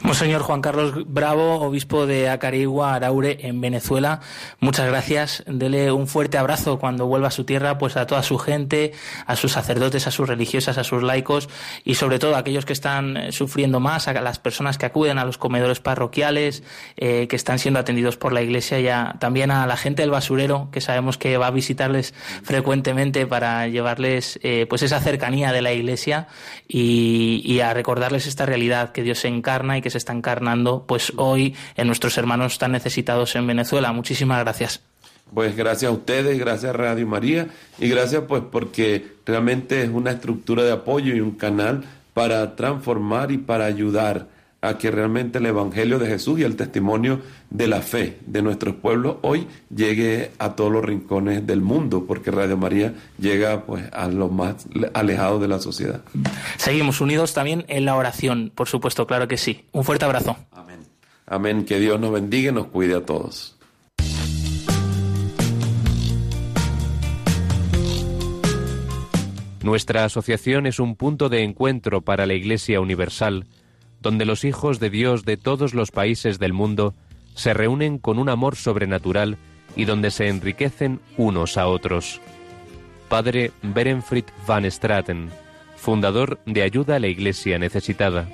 Monseñor Juan Carlos Bravo, obispo de Acarigua, Araure, en Venezuela, muchas gracias. Dele un fuerte abrazo cuando vuelva a su tierra, pues a toda su gente, a sus sacerdotes, a sus religiosas, a sus laicos y sobre todo a aquellos que están eh, sufriendo más, a las personas que acuden a los comedores parroquiales, eh, que están siendo atendidos por la iglesia y también a la gente del basurero, que sabemos que va a visitarles frecuentemente para llevarles eh, pues esa cercanía de la iglesia y, y a recordarles esta realidad que Dios se encarna y que se está encarnando pues hoy en nuestros hermanos tan necesitados en Venezuela. Muchísimas gracias. Pues gracias a ustedes, gracias a Radio María y gracias pues porque realmente es una estructura de apoyo y un canal para transformar y para ayudar a que realmente el Evangelio de Jesús y el testimonio de la fe de nuestros pueblos hoy llegue a todos los rincones del mundo, porque Radio María llega pues a los más alejados de la sociedad. Seguimos unidos también en la oración, por supuesto, claro que sí. Un fuerte abrazo. Amén. Amén. Que Dios nos bendiga y nos cuide a todos. Nuestra asociación es un punto de encuentro para la Iglesia Universal donde los hijos de Dios de todos los países del mundo se reúnen con un amor sobrenatural y donde se enriquecen unos a otros. Padre Berenfried van Straten, fundador de Ayuda a la Iglesia Necesitada.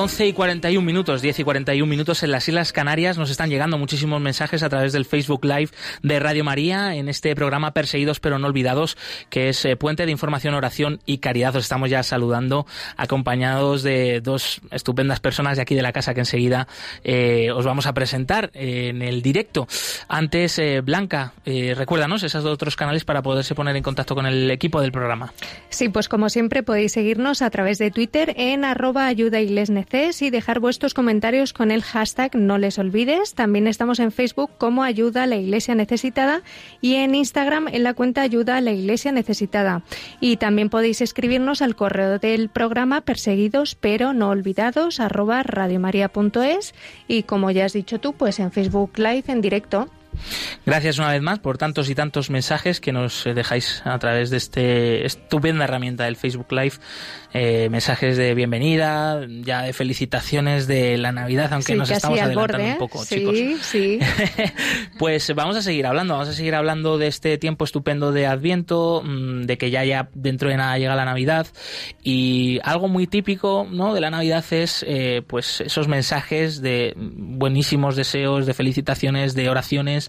Y 41 minutos, 10 y 41 minutos en las Islas Canarias. Nos están llegando muchísimos mensajes a través del Facebook Live de Radio María en este programa Perseguidos pero no olvidados, que es eh, Puente de Información, Oración y Caridad. Os estamos ya saludando, acompañados de dos estupendas personas de aquí de la casa que enseguida eh, os vamos a presentar en el directo. Antes, eh, Blanca, recuérdanos esos otros canales para poderse poner en contacto con el equipo del programa. Sí, pues como siempre podéis seguirnos a través de Twitter en arroba ayuda y dejar vuestros comentarios con el hashtag No les olvides. También estamos en Facebook como Ayuda a la Iglesia Necesitada y en Instagram en la cuenta Ayuda a la Iglesia Necesitada. Y también podéis escribirnos al correo del programa perseguidos pero no olvidados arroba radiomaria.es y como ya has dicho tú, pues en Facebook Live en directo. Gracias una vez más por tantos y tantos mensajes que nos eh, dejáis a través de esta estupenda herramienta del Facebook Live. Eh, mensajes de bienvenida, ya de felicitaciones de la Navidad, aunque nos estamos adelantando un poco, chicos. Sí. pues vamos a seguir hablando, vamos a seguir hablando de este tiempo estupendo de Adviento, mm, de que ya ya dentro de nada llega la Navidad y algo muy típico, ¿no? De la Navidad es eh, pues esos mensajes de buenísimos deseos, de felicitaciones, de oraciones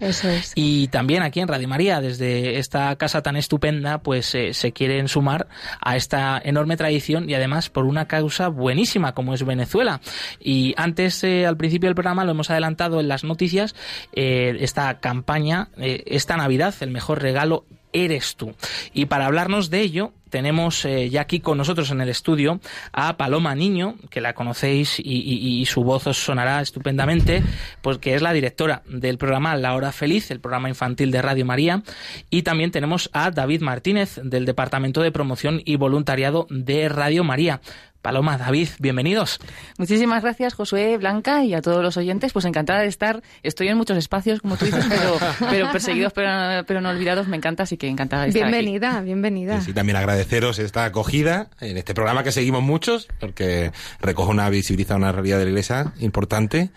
y también aquí en Radio María, desde esta casa tan estupenda, pues eh, se quieren sumar a esta enorme tradición y además por una causa buenísima como es Venezuela. Y antes, eh, al principio del programa, lo hemos adelantado en las noticias, eh, esta campaña, esta Navidad, el mejor regalo eres tú. Y para hablarnos de ello, tenemos eh, ya aquí con nosotros en el estudio a Paloma Niño, que la conocéis y, su voz os sonará estupendamente, porque es la directora del programa La Hora Feliz, el programa infantil de Radio María. Y también tenemos a David Martínez, del Departamento de Promoción y Voluntariado de Radio María. Paloma, David, bienvenidos. Muchísimas gracias, Josué, Blanca y a todos los oyentes. Pues encantada de estar. Estoy en muchos espacios, como tú dices, pero, perseguidos pero, no olvidados me encanta, así que encantada de estar Bienvenida, bienvenida. Sí, también agradeceros esta acogida en este programa que seguimos muchos, porque recoge una, visibiliza una realidad de la iglesia importante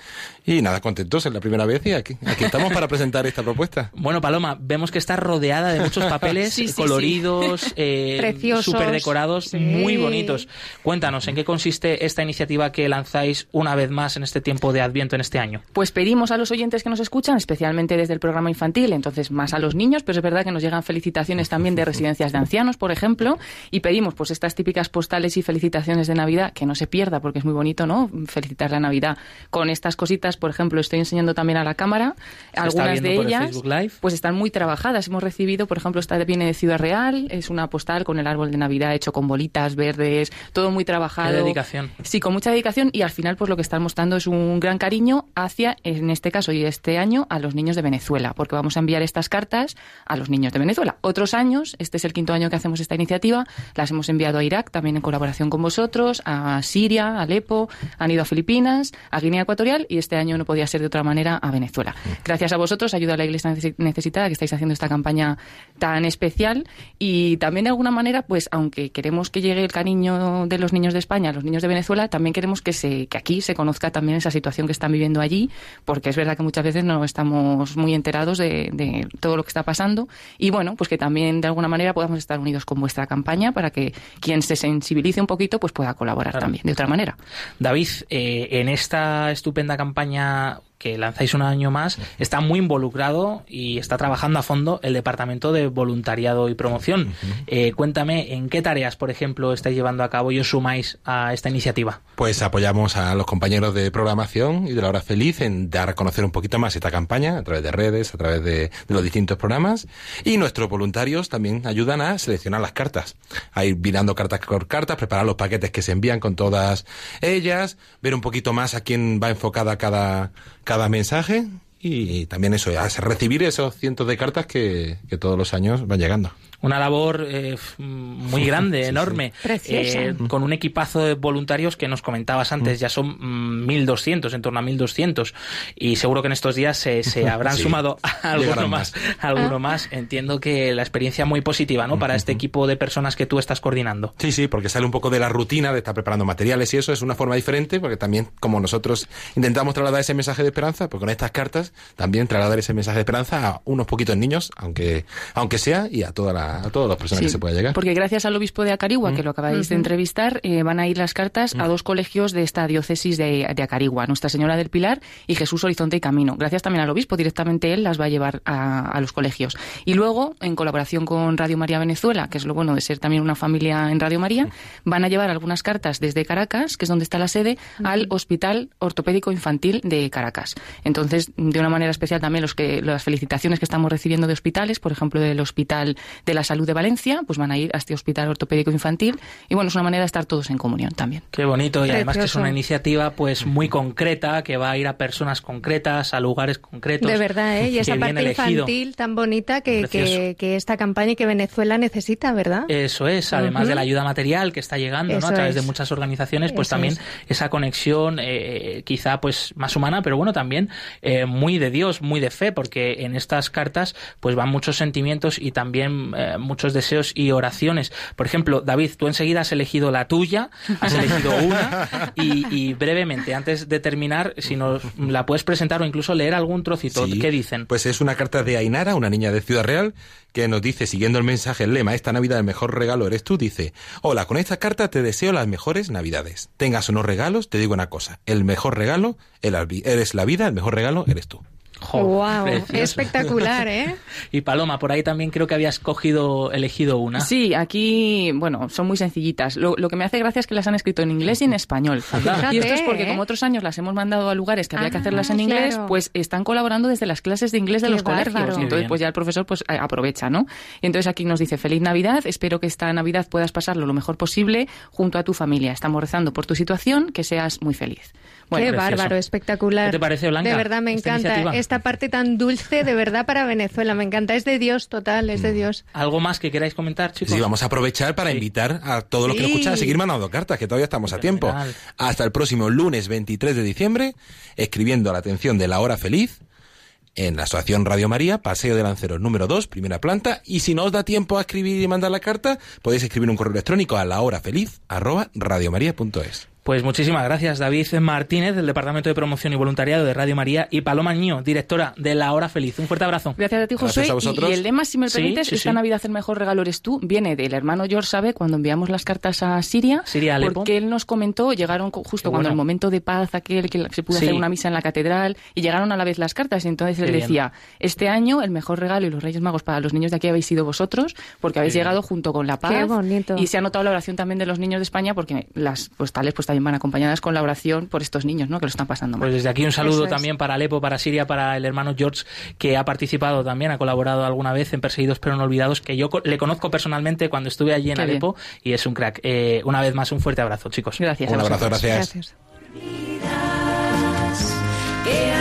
y nada, contentos, es la primera vez y aquí, aquí estamos para presentar esta propuesta. Bueno, Paloma, vemos que está rodeada de muchos papeles coloridos, eh, preciosos, súper decorados, muy bonitos. Cuéntanos, ¿en qué consiste esta iniciativa que lanzáis una vez más en este tiempo de Adviento en este año? Pues pedimos a los oyentes que nos escuchan, especialmente desde el programa infantil, entonces más a los niños, pero es verdad que nos llegan felicitaciones también de residencias de ancianos, por ejemplo, y pedimos pues estas típicas postales y felicitaciones de Navidad, que no se pierda porque es muy bonito, ¿no? Felicitar la Navidad con estas cositas por ejemplo, estoy enseñando también a la cámara. Algunas de ellas pues están muy trabajadas. Hemos recibido, por ejemplo, esta viene de Ciudad Real, es una postal con el árbol de Navidad hecho con bolitas verdes, todo muy trabajado trabajado. Qué dedicación. Sí, con mucha dedicación y al final pues lo que están mostrando es un gran cariño hacia, en este caso y este año, a los niños de Venezuela, porque vamos a enviar estas cartas a los niños de Venezuela. Otros años, este es el quinto año que hacemos esta iniciativa, las hemos enviado a Irak también en colaboración con vosotros, a Siria, a Alepo, han ido a Filipinas, a Guinea Ecuatorial y este año no podía ser de otra manera a Venezuela. Gracias a vosotros, ayuda a la Iglesia necesitada que estáis haciendo esta campaña tan especial y también de alguna manera, pues aunque queremos que llegue el cariño de los niños de España a los niños de Venezuela, también queremos que, se, que aquí se conozca también esa situación que están viviendo allí, porque es verdad que muchas veces no estamos muy enterados de, de todo lo que está pasando y bueno, pues que también de alguna manera podamos estar unidos con vuestra campaña para que quien se sensibilice un poquito pues pueda colaborar Claro. también de otra manera. David, eh, en esta estupenda campaña que lanzáis un año más, está muy involucrado y está trabajando a fondo el Departamento de Voluntariado y Promoción. Eh, cuéntame, ¿en qué tareas, por ejemplo, estáis llevando a cabo y os sumáis a esta iniciativa? Pues apoyamos a los compañeros de programación y de la hora feliz en dar a conocer un poquito más esta campaña a través de redes, a través de, de los distintos programas. Y nuestros voluntarios también ayudan a seleccionar las cartas, a ir mirando cartas por cartas, preparar los paquetes que se envían con todas ellas, ver un poquito más a quién va enfocada cada, cada mensaje. Y también eso, recibir esos cientos de cartas que, que todos los años van llegando. Una labor eh, muy grande, enorme, eh, con un equipazo de voluntarios que nos comentabas antes, ya son mm, 1.200, en torno a 1.200, y seguro que en estos días se, se habrán Sí, sumado alguno llegarán más, más. alguno más. Entiendo que la experiencia muy positiva, ¿no? Para este equipo de personas que tú estás coordinando. Sí, sí, porque sale un poco de la rutina de estar preparando materiales y eso es una forma diferente, porque también como nosotros intentamos trasladar ese mensaje de esperanza, pues con estas cartas también trasladar ese mensaje de esperanza a unos poquitos niños, aunque aunque sea, y a toda la, a todas las personas Sí, que se pueda llegar. Porque gracias al obispo de Acarigua, que lo acabáis de entrevistar, eh, van a ir las cartas a dos colegios de esta diócesis de, de Acarigua, Nuestra Señora del Pilar y Jesús Horizonte y Camino. Gracias también al obispo, directamente él las va a llevar a, a los colegios. Y luego, en colaboración con Radio María Venezuela, que es lo bueno de ser también una familia en Radio María, van a llevar algunas cartas desde Caracas, que es donde está la sede, al Hospital Ortopédico Infantil de Caracas. Entonces, de una manera especial también los que las felicitaciones que estamos recibiendo de hospitales, por ejemplo, del Hospital de la Salud de Valencia, pues van a ir a este Hospital Ortopédico Infantil y bueno, es una manera de estar todos en comunión también. Qué bonito y además que es una iniciativa pues muy concreta que va a ir a personas concretas, a lugares concretos. De verdad, ¿eh? Y esa parte elegido. infantil tan bonita que, que, que esta campaña y que Venezuela necesita, ¿verdad? Eso es, además de la ayuda material que está llegando ¿no? A través es. de muchas organizaciones, pues Eso también es. esa conexión eh, quizá pues más humana, pero bueno, también eh, muy de Dios, muy de fe, porque en estas cartas pues van muchos sentimientos y también eh, muchos deseos y oraciones. Por ejemplo, David, tú enseguida has elegido la tuya, has elegido una y, y brevemente, antes de terminar, si nos la puedes presentar o incluso leer algún trocito, Sí, ¿qué dicen? Pues es una carta de Ainara, una niña de Ciudad Real, que nos dice, siguiendo el mensaje, el lema, esta Navidad el mejor regalo eres tú, dice, hola, con esta carta te deseo las mejores Navidades. Tengas unos regalos, te digo una cosa, el mejor regalo eres la vida, el mejor regalo eres tú. Jo, wow, precioso. espectacular, ¿eh? Y Paloma, por ahí también creo que habías cogido, elegido una. Sí, aquí, bueno, son muy sencillitas. Lo, lo que me hace gracia es que las han escrito en inglés y en español. Y esto es porque ¿eh? como otros años las hemos mandado a lugares que había que Ah, hacerlas en inglés, claro. pues están colaborando desde las clases de inglés de Qué los bárbaro. colegios. Entonces, pues ya el profesor pues eh, aprovecha, ¿no? Y entonces aquí nos dice feliz Navidad, espero que esta Navidad puedas pasarlo lo mejor posible junto a tu familia. Estamos rezando por tu situación, que seas muy feliz. Bueno, Qué precioso. bárbaro, espectacular. ¿Qué te parece, Blanca, De verdad me esta encanta. iniciativa? Esta parte tan dulce, de verdad, para Venezuela. Me encanta. Es de Dios, total, es de Mm. Dios. ¿Algo más que queráis comentar, chicos? Sí, vamos a aprovechar para invitar a todos los que nos escuchan a seguir mandando cartas, que todavía estamos a tiempo. Hasta el próximo lunes 23 de diciembre, escribiendo a la atención de la hora feliz en la Asociación Radio María, Paseo de Lanceros número 2, primera planta. Y si no os da tiempo a escribir y mandar la carta, podéis escribir un correo electrónico a la Pues muchísimas gracias, David Martínez, del Departamento de Promoción y Voluntariado de Radio María, y Paloma Ño, directora de La Hora Feliz. Un fuerte abrazo. Gracias a ti, a Y- el lema, si me Sí, permites, sí, esta sí. Navidad el mejor regalo eres tú, viene del hermano George Sabe cuando enviamos las cartas a Siria. Siria, Alepo. Porque él nos comentó, llegaron justo Qué cuando bueno. el momento de paz, aquel que se pudo Sí. hacer una misa en la catedral, y llegaron a la vez las cartas. Y entonces Qué él bien. decía, este año el mejor regalo y los Reyes Magos para los niños de aquí habéis sido vosotros, porque habéis llegado junto con la paz. Qué bonito. Y se ha notado la oración también de los niños de España, porque las postales pues también van acompañadas con la oración por estos niños, ¿no? Que lo están pasando mal. Pues desde aquí un saludo también para Alepo, para Siria, para el hermano George, que ha participado también, ha colaborado alguna vez en Perseguidos pero no olvidados, que yo le conozco personalmente cuando estuve allí en Alepo y es un crack. Eh, una vez más, un fuerte abrazo, chicos. Gracias. Un abrazo, gracias. Que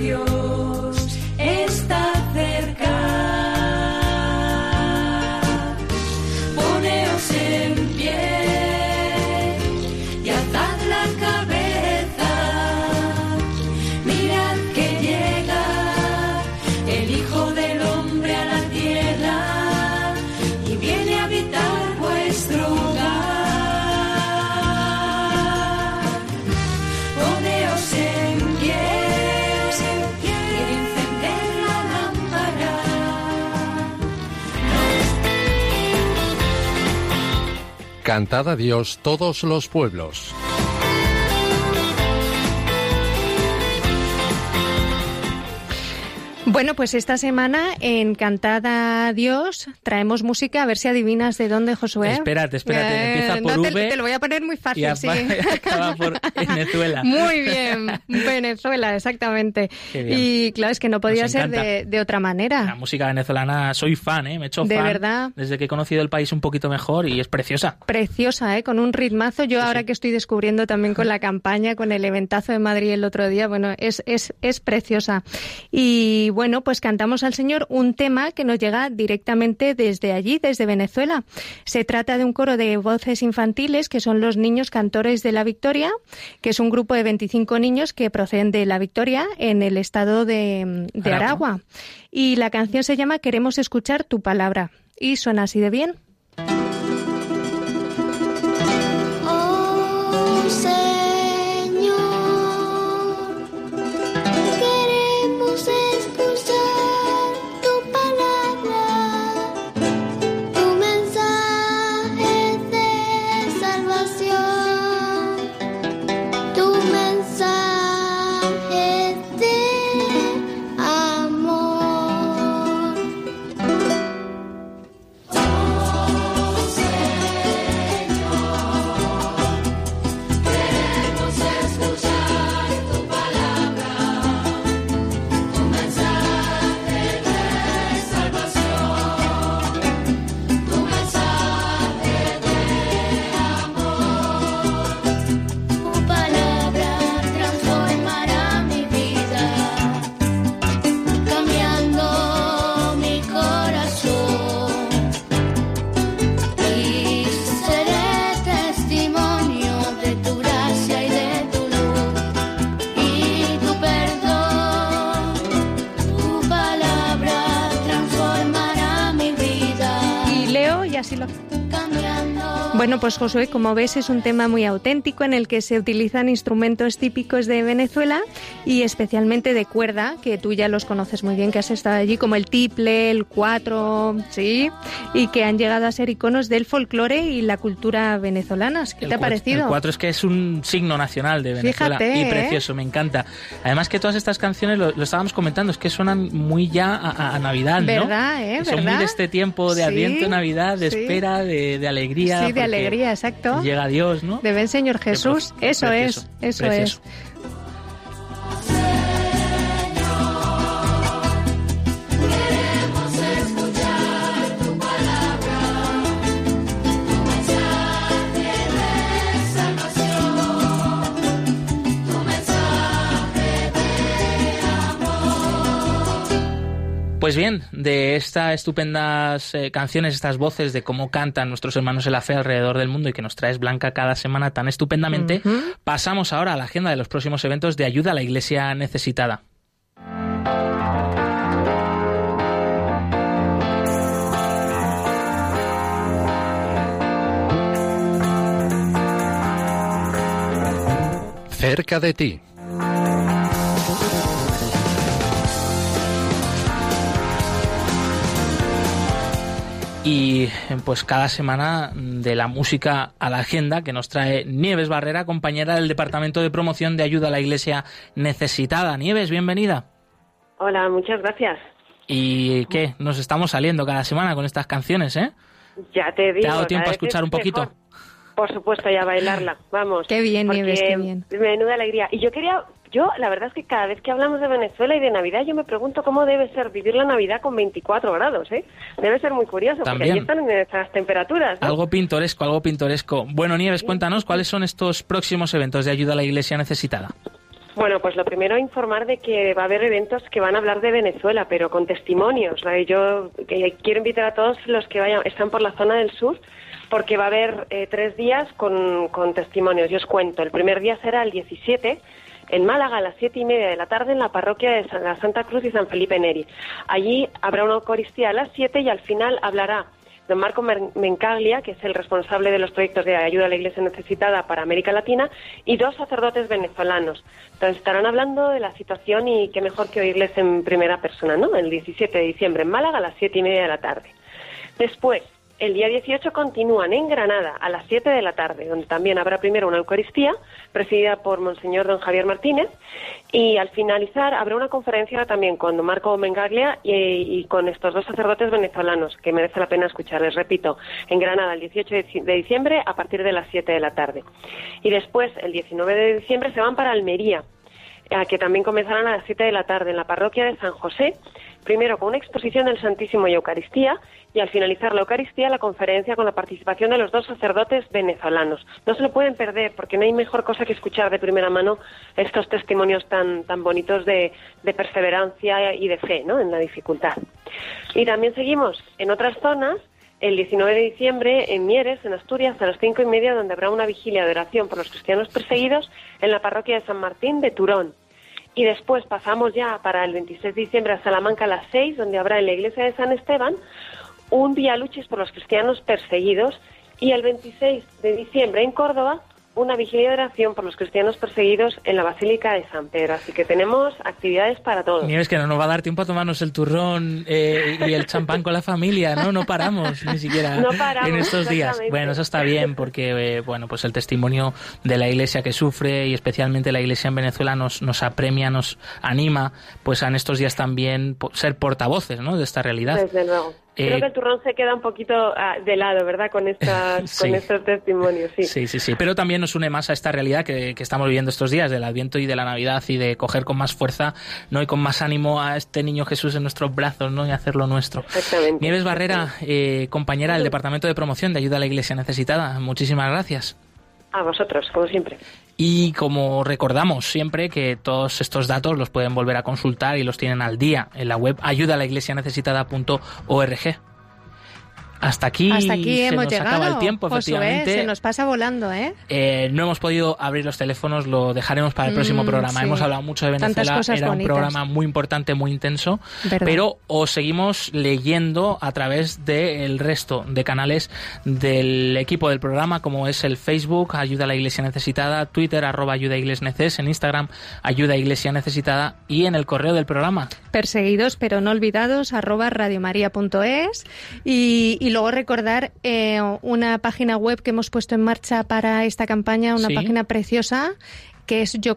Dios Cantad a Dios todos los pueblos. Bueno, pues esta semana en Cantada Dios traemos música, a ver si adivinas de dónde, Josué. Espérate, espérate, empieza por no, te, V te lo voy a poner muy y fácil, sí. acaba por Venezuela. Muy bien, Venezuela, exactamente. Y claro, es que no podía Nos ser de, de otra La manera. música venezolana, soy fan, ¿eh? Me he hecho De fan verdad. desde que he conocido el país un poquito mejor y es preciosa. Preciosa, ¿eh? Con un ritmazo. Yo ahora que estoy descubriendo también con la campaña, con el eventazo de Madrid el otro día, bueno, es, es, es preciosa. Y bueno, pues cantamos al Señor un tema que nos llega directamente desde allí, desde Venezuela. Se trata de un coro de voces infantiles que son los niños cantores de la Victoria, que es un grupo de 25 niños que proceden de la Victoria en el estado de, de Aragua. Aragua. Y la canción se llama Queremos escuchar tu palabra. Y suena así de bien. Oh pues Josué, como ves, es un tema muy auténtico en el que se utilizan instrumentos típicos de Venezuela y especialmente de cuerda, que tú ya los conoces muy bien, que has estado allí, como el tiple, el cuatro, sí, y que han llegado a ser iconos del folclore y la cultura venezolanas. ¿Qué El te ha parecido? El 4 es que es un signo nacional de Venezuela Fíjate, y ¿eh? precioso, me encanta. Además que todas estas canciones, lo, lo estábamos comentando, es que suenan muy ya a, Navidad, ¿no? ¿Verdad, eh? Son muy de este tiempo de Sí, Adviento, Navidad, de sí. espera, de, de alegría. Sí, de alegría, exacto. Llega Dios, ¿no? De ven Señor Jesús, eso es, eso precioso. es. Pues bien, de estas estupendas eh, canciones, estas voces de cómo cantan nuestros hermanos en la fe alrededor del mundo y que nos traes Blanca cada semana tan estupendamente, pasamos ahora a la agenda de los próximos eventos de ayuda a la Iglesia necesitada. Cerca de ti. Y pues cada semana de la música a la agenda que nos trae Nieves Barrera, compañera del Departamento de Promoción de Ayuda a la Iglesia Necesitada. Nieves, bienvenida. Hola, muchas gracias. ¿Y qué? Nos estamos saliendo cada semana con estas canciones, ¿eh? Ya te digo. ¿Te ha dado tiempo a escuchar es un poquito? mejor. Por supuesto, ya bailarla, vamos. Qué bien, Nieves, qué bien. Menuda alegría. Y yo quería, yo la verdad es que cada vez que hablamos de Venezuela y de Navidad, yo me pregunto cómo debe ser vivir la Navidad con 24 grados, ¿eh? Debe ser muy curioso, También. porque allí están en esas temperaturas, ¿no? Algo pintoresco, algo pintoresco. Bueno, Nieves, cuéntanos cuáles son estos próximos eventos de ayuda a la Iglesia necesitada. Bueno, pues lo primero informar de que va a haber eventos que van a hablar de Venezuela, pero con testimonios. ¿vale? Yo quiero invitar a todos los que vayan, están por la zona del sur, porque va a haber eh, tres días con, con testimonios. Yo os cuento. El primer día será el 17 en Málaga a las siete y media de la tarde en la parroquia de la Santa Cruz y San Felipe Neri. Allí habrá una Eucaristía a las siete y al final hablará don Marco Mencaglia, que es el responsable de los proyectos de ayuda a la Iglesia necesitada para América Latina, y dos sacerdotes venezolanos. Entonces estarán hablando de la situación y qué mejor que oírles en primera persona, ¿no? El 17 de diciembre en Málaga a las siete y media de la tarde. Después, el día 18 continúan en Granada a las 7 de la tarde, donde también habrá primero una Eucaristía presidida por Monseñor Don Javier Martínez y al finalizar habrá una conferencia también con don Marco Mengaglia y, y con estos dos sacerdotes venezolanos que merece la pena escuchar. Les repito, en Granada el 18 de dic- de diciembre a partir de las 7 de la tarde. Y después, el 19 de diciembre, se van para Almería que también comenzarán a las 7 de la tarde en la parroquia de San José, primero con una exposición del Santísimo y Eucaristía, y al finalizar la Eucaristía, la conferencia con la participación de los dos sacerdotes venezolanos. No se lo pueden perder, porque no hay mejor cosa que escuchar de primera mano estos testimonios tan, tan bonitos de, de perseverancia y de fe ¿no? en la dificultad. Y también seguimos en otras zonas, el 19 de diciembre en Mieres, en Asturias, a las cinco y media, donde habrá una vigilia de oración por los cristianos perseguidos en la parroquia de San Martín de Turón. Y después pasamos ya para el 26 de diciembre a Salamanca a las 6, donde habrá en la iglesia de San Esteban un Vía Lucis por los cristianos perseguidos. Y el 26 de diciembre en Córdoba, una vigilia de oración por los cristianos perseguidos en la Basílica de San Pedro. Así que tenemos actividades para todos. Nieves, que no nos va a dar tiempo a tomarnos el turrón eh, y el champán con la familia, ¿no? No paramos ni siquiera No paramos, en estos días. Bueno, eso está bien porque, eh, bueno, pues el testimonio de la iglesia que sufre y especialmente la iglesia en Venezuela nos, nos apremia, nos anima, pues en estos días también ser portavoces, ¿no? De esta realidad. Desde luego. Eh, Creo que el turrón se queda un poquito ah, de lado, ¿verdad? Con, estas, Sí. con estos testimonios, sí. Sí, sí, sí. Pero también nos une más a esta realidad que, que estamos viviendo estos días, del Adviento y de la Navidad, y de coger con más fuerza ¿no? y con más ánimo a este niño Jesús en nuestros brazos ¿no? y hacerlo nuestro. Exactamente. Nieves Barrera, eh, compañera del Departamento de Promoción de Ayuda a la Iglesia Necesitada, muchísimas gracias. A vosotros, como siempre. Y como recordamos siempre que todos estos datos los pueden volver a consultar y los tienen al día en la web ayudalaiglesianecesitada.org. Hasta aquí, Hasta aquí se hemos nos llegado. acaba el tiempo, efectivamente. se nos pasa volando, ¿eh? Eh, no hemos podido abrir los teléfonos, lo dejaremos para el próximo Mm, programa. sí. Hemos hablado mucho de Venezuela, era un programa muy importante, muy intenso, Verdad. pero os seguimos leyendo a través del resto de canales del equipo del programa, como es el Facebook, Ayuda a la Iglesia Necesitada, Twitter, arroba Ayuda Iglesia Neces, en Instagram, Ayuda Iglesia Necesitada y en el correo del programa. Perseguidos pero no olvidados, arroba radiomaria.es y, y luego recordar eh, una página web que hemos puesto en marcha para esta campaña, una Sí. página preciosa que es yo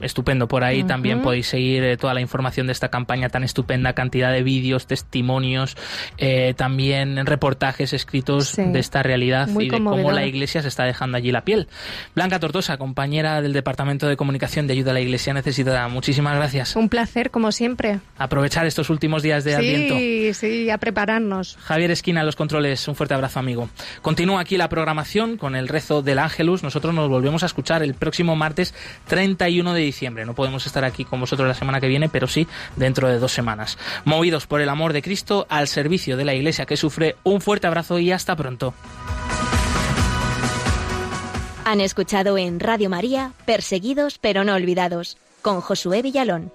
Estupendo, por ahí también podéis seguir eh, toda la información de esta campaña tan estupenda, cantidad de vídeos, testimonios, eh, también reportajes escritos Sí. de esta realidad Muy y de cómo la Iglesia se está dejando allí la piel. Blanca Tortosa, compañera del Departamento de Comunicación de Ayuda a la Iglesia Necesitada, muchísimas gracias. Un placer, como siempre. Aprovechar estos últimos días de Adviento. Sí, sí, a prepararnos. Javier Esquina, los controles, un fuerte abrazo, amigo. Continúa aquí la programación con el rezo del Ángelus. Nosotros nos volvemos a escuchar el próximo martes 31 de diciembre. No podemos estar aquí con vosotros la semana que viene, pero sí dentro de dos semanas. Movidos por el amor de Cristo, al servicio de la Iglesia que sufre, un fuerte abrazo y hasta pronto. Han escuchado en Radio María Perseguidos pero no olvidados con Josué Villalón.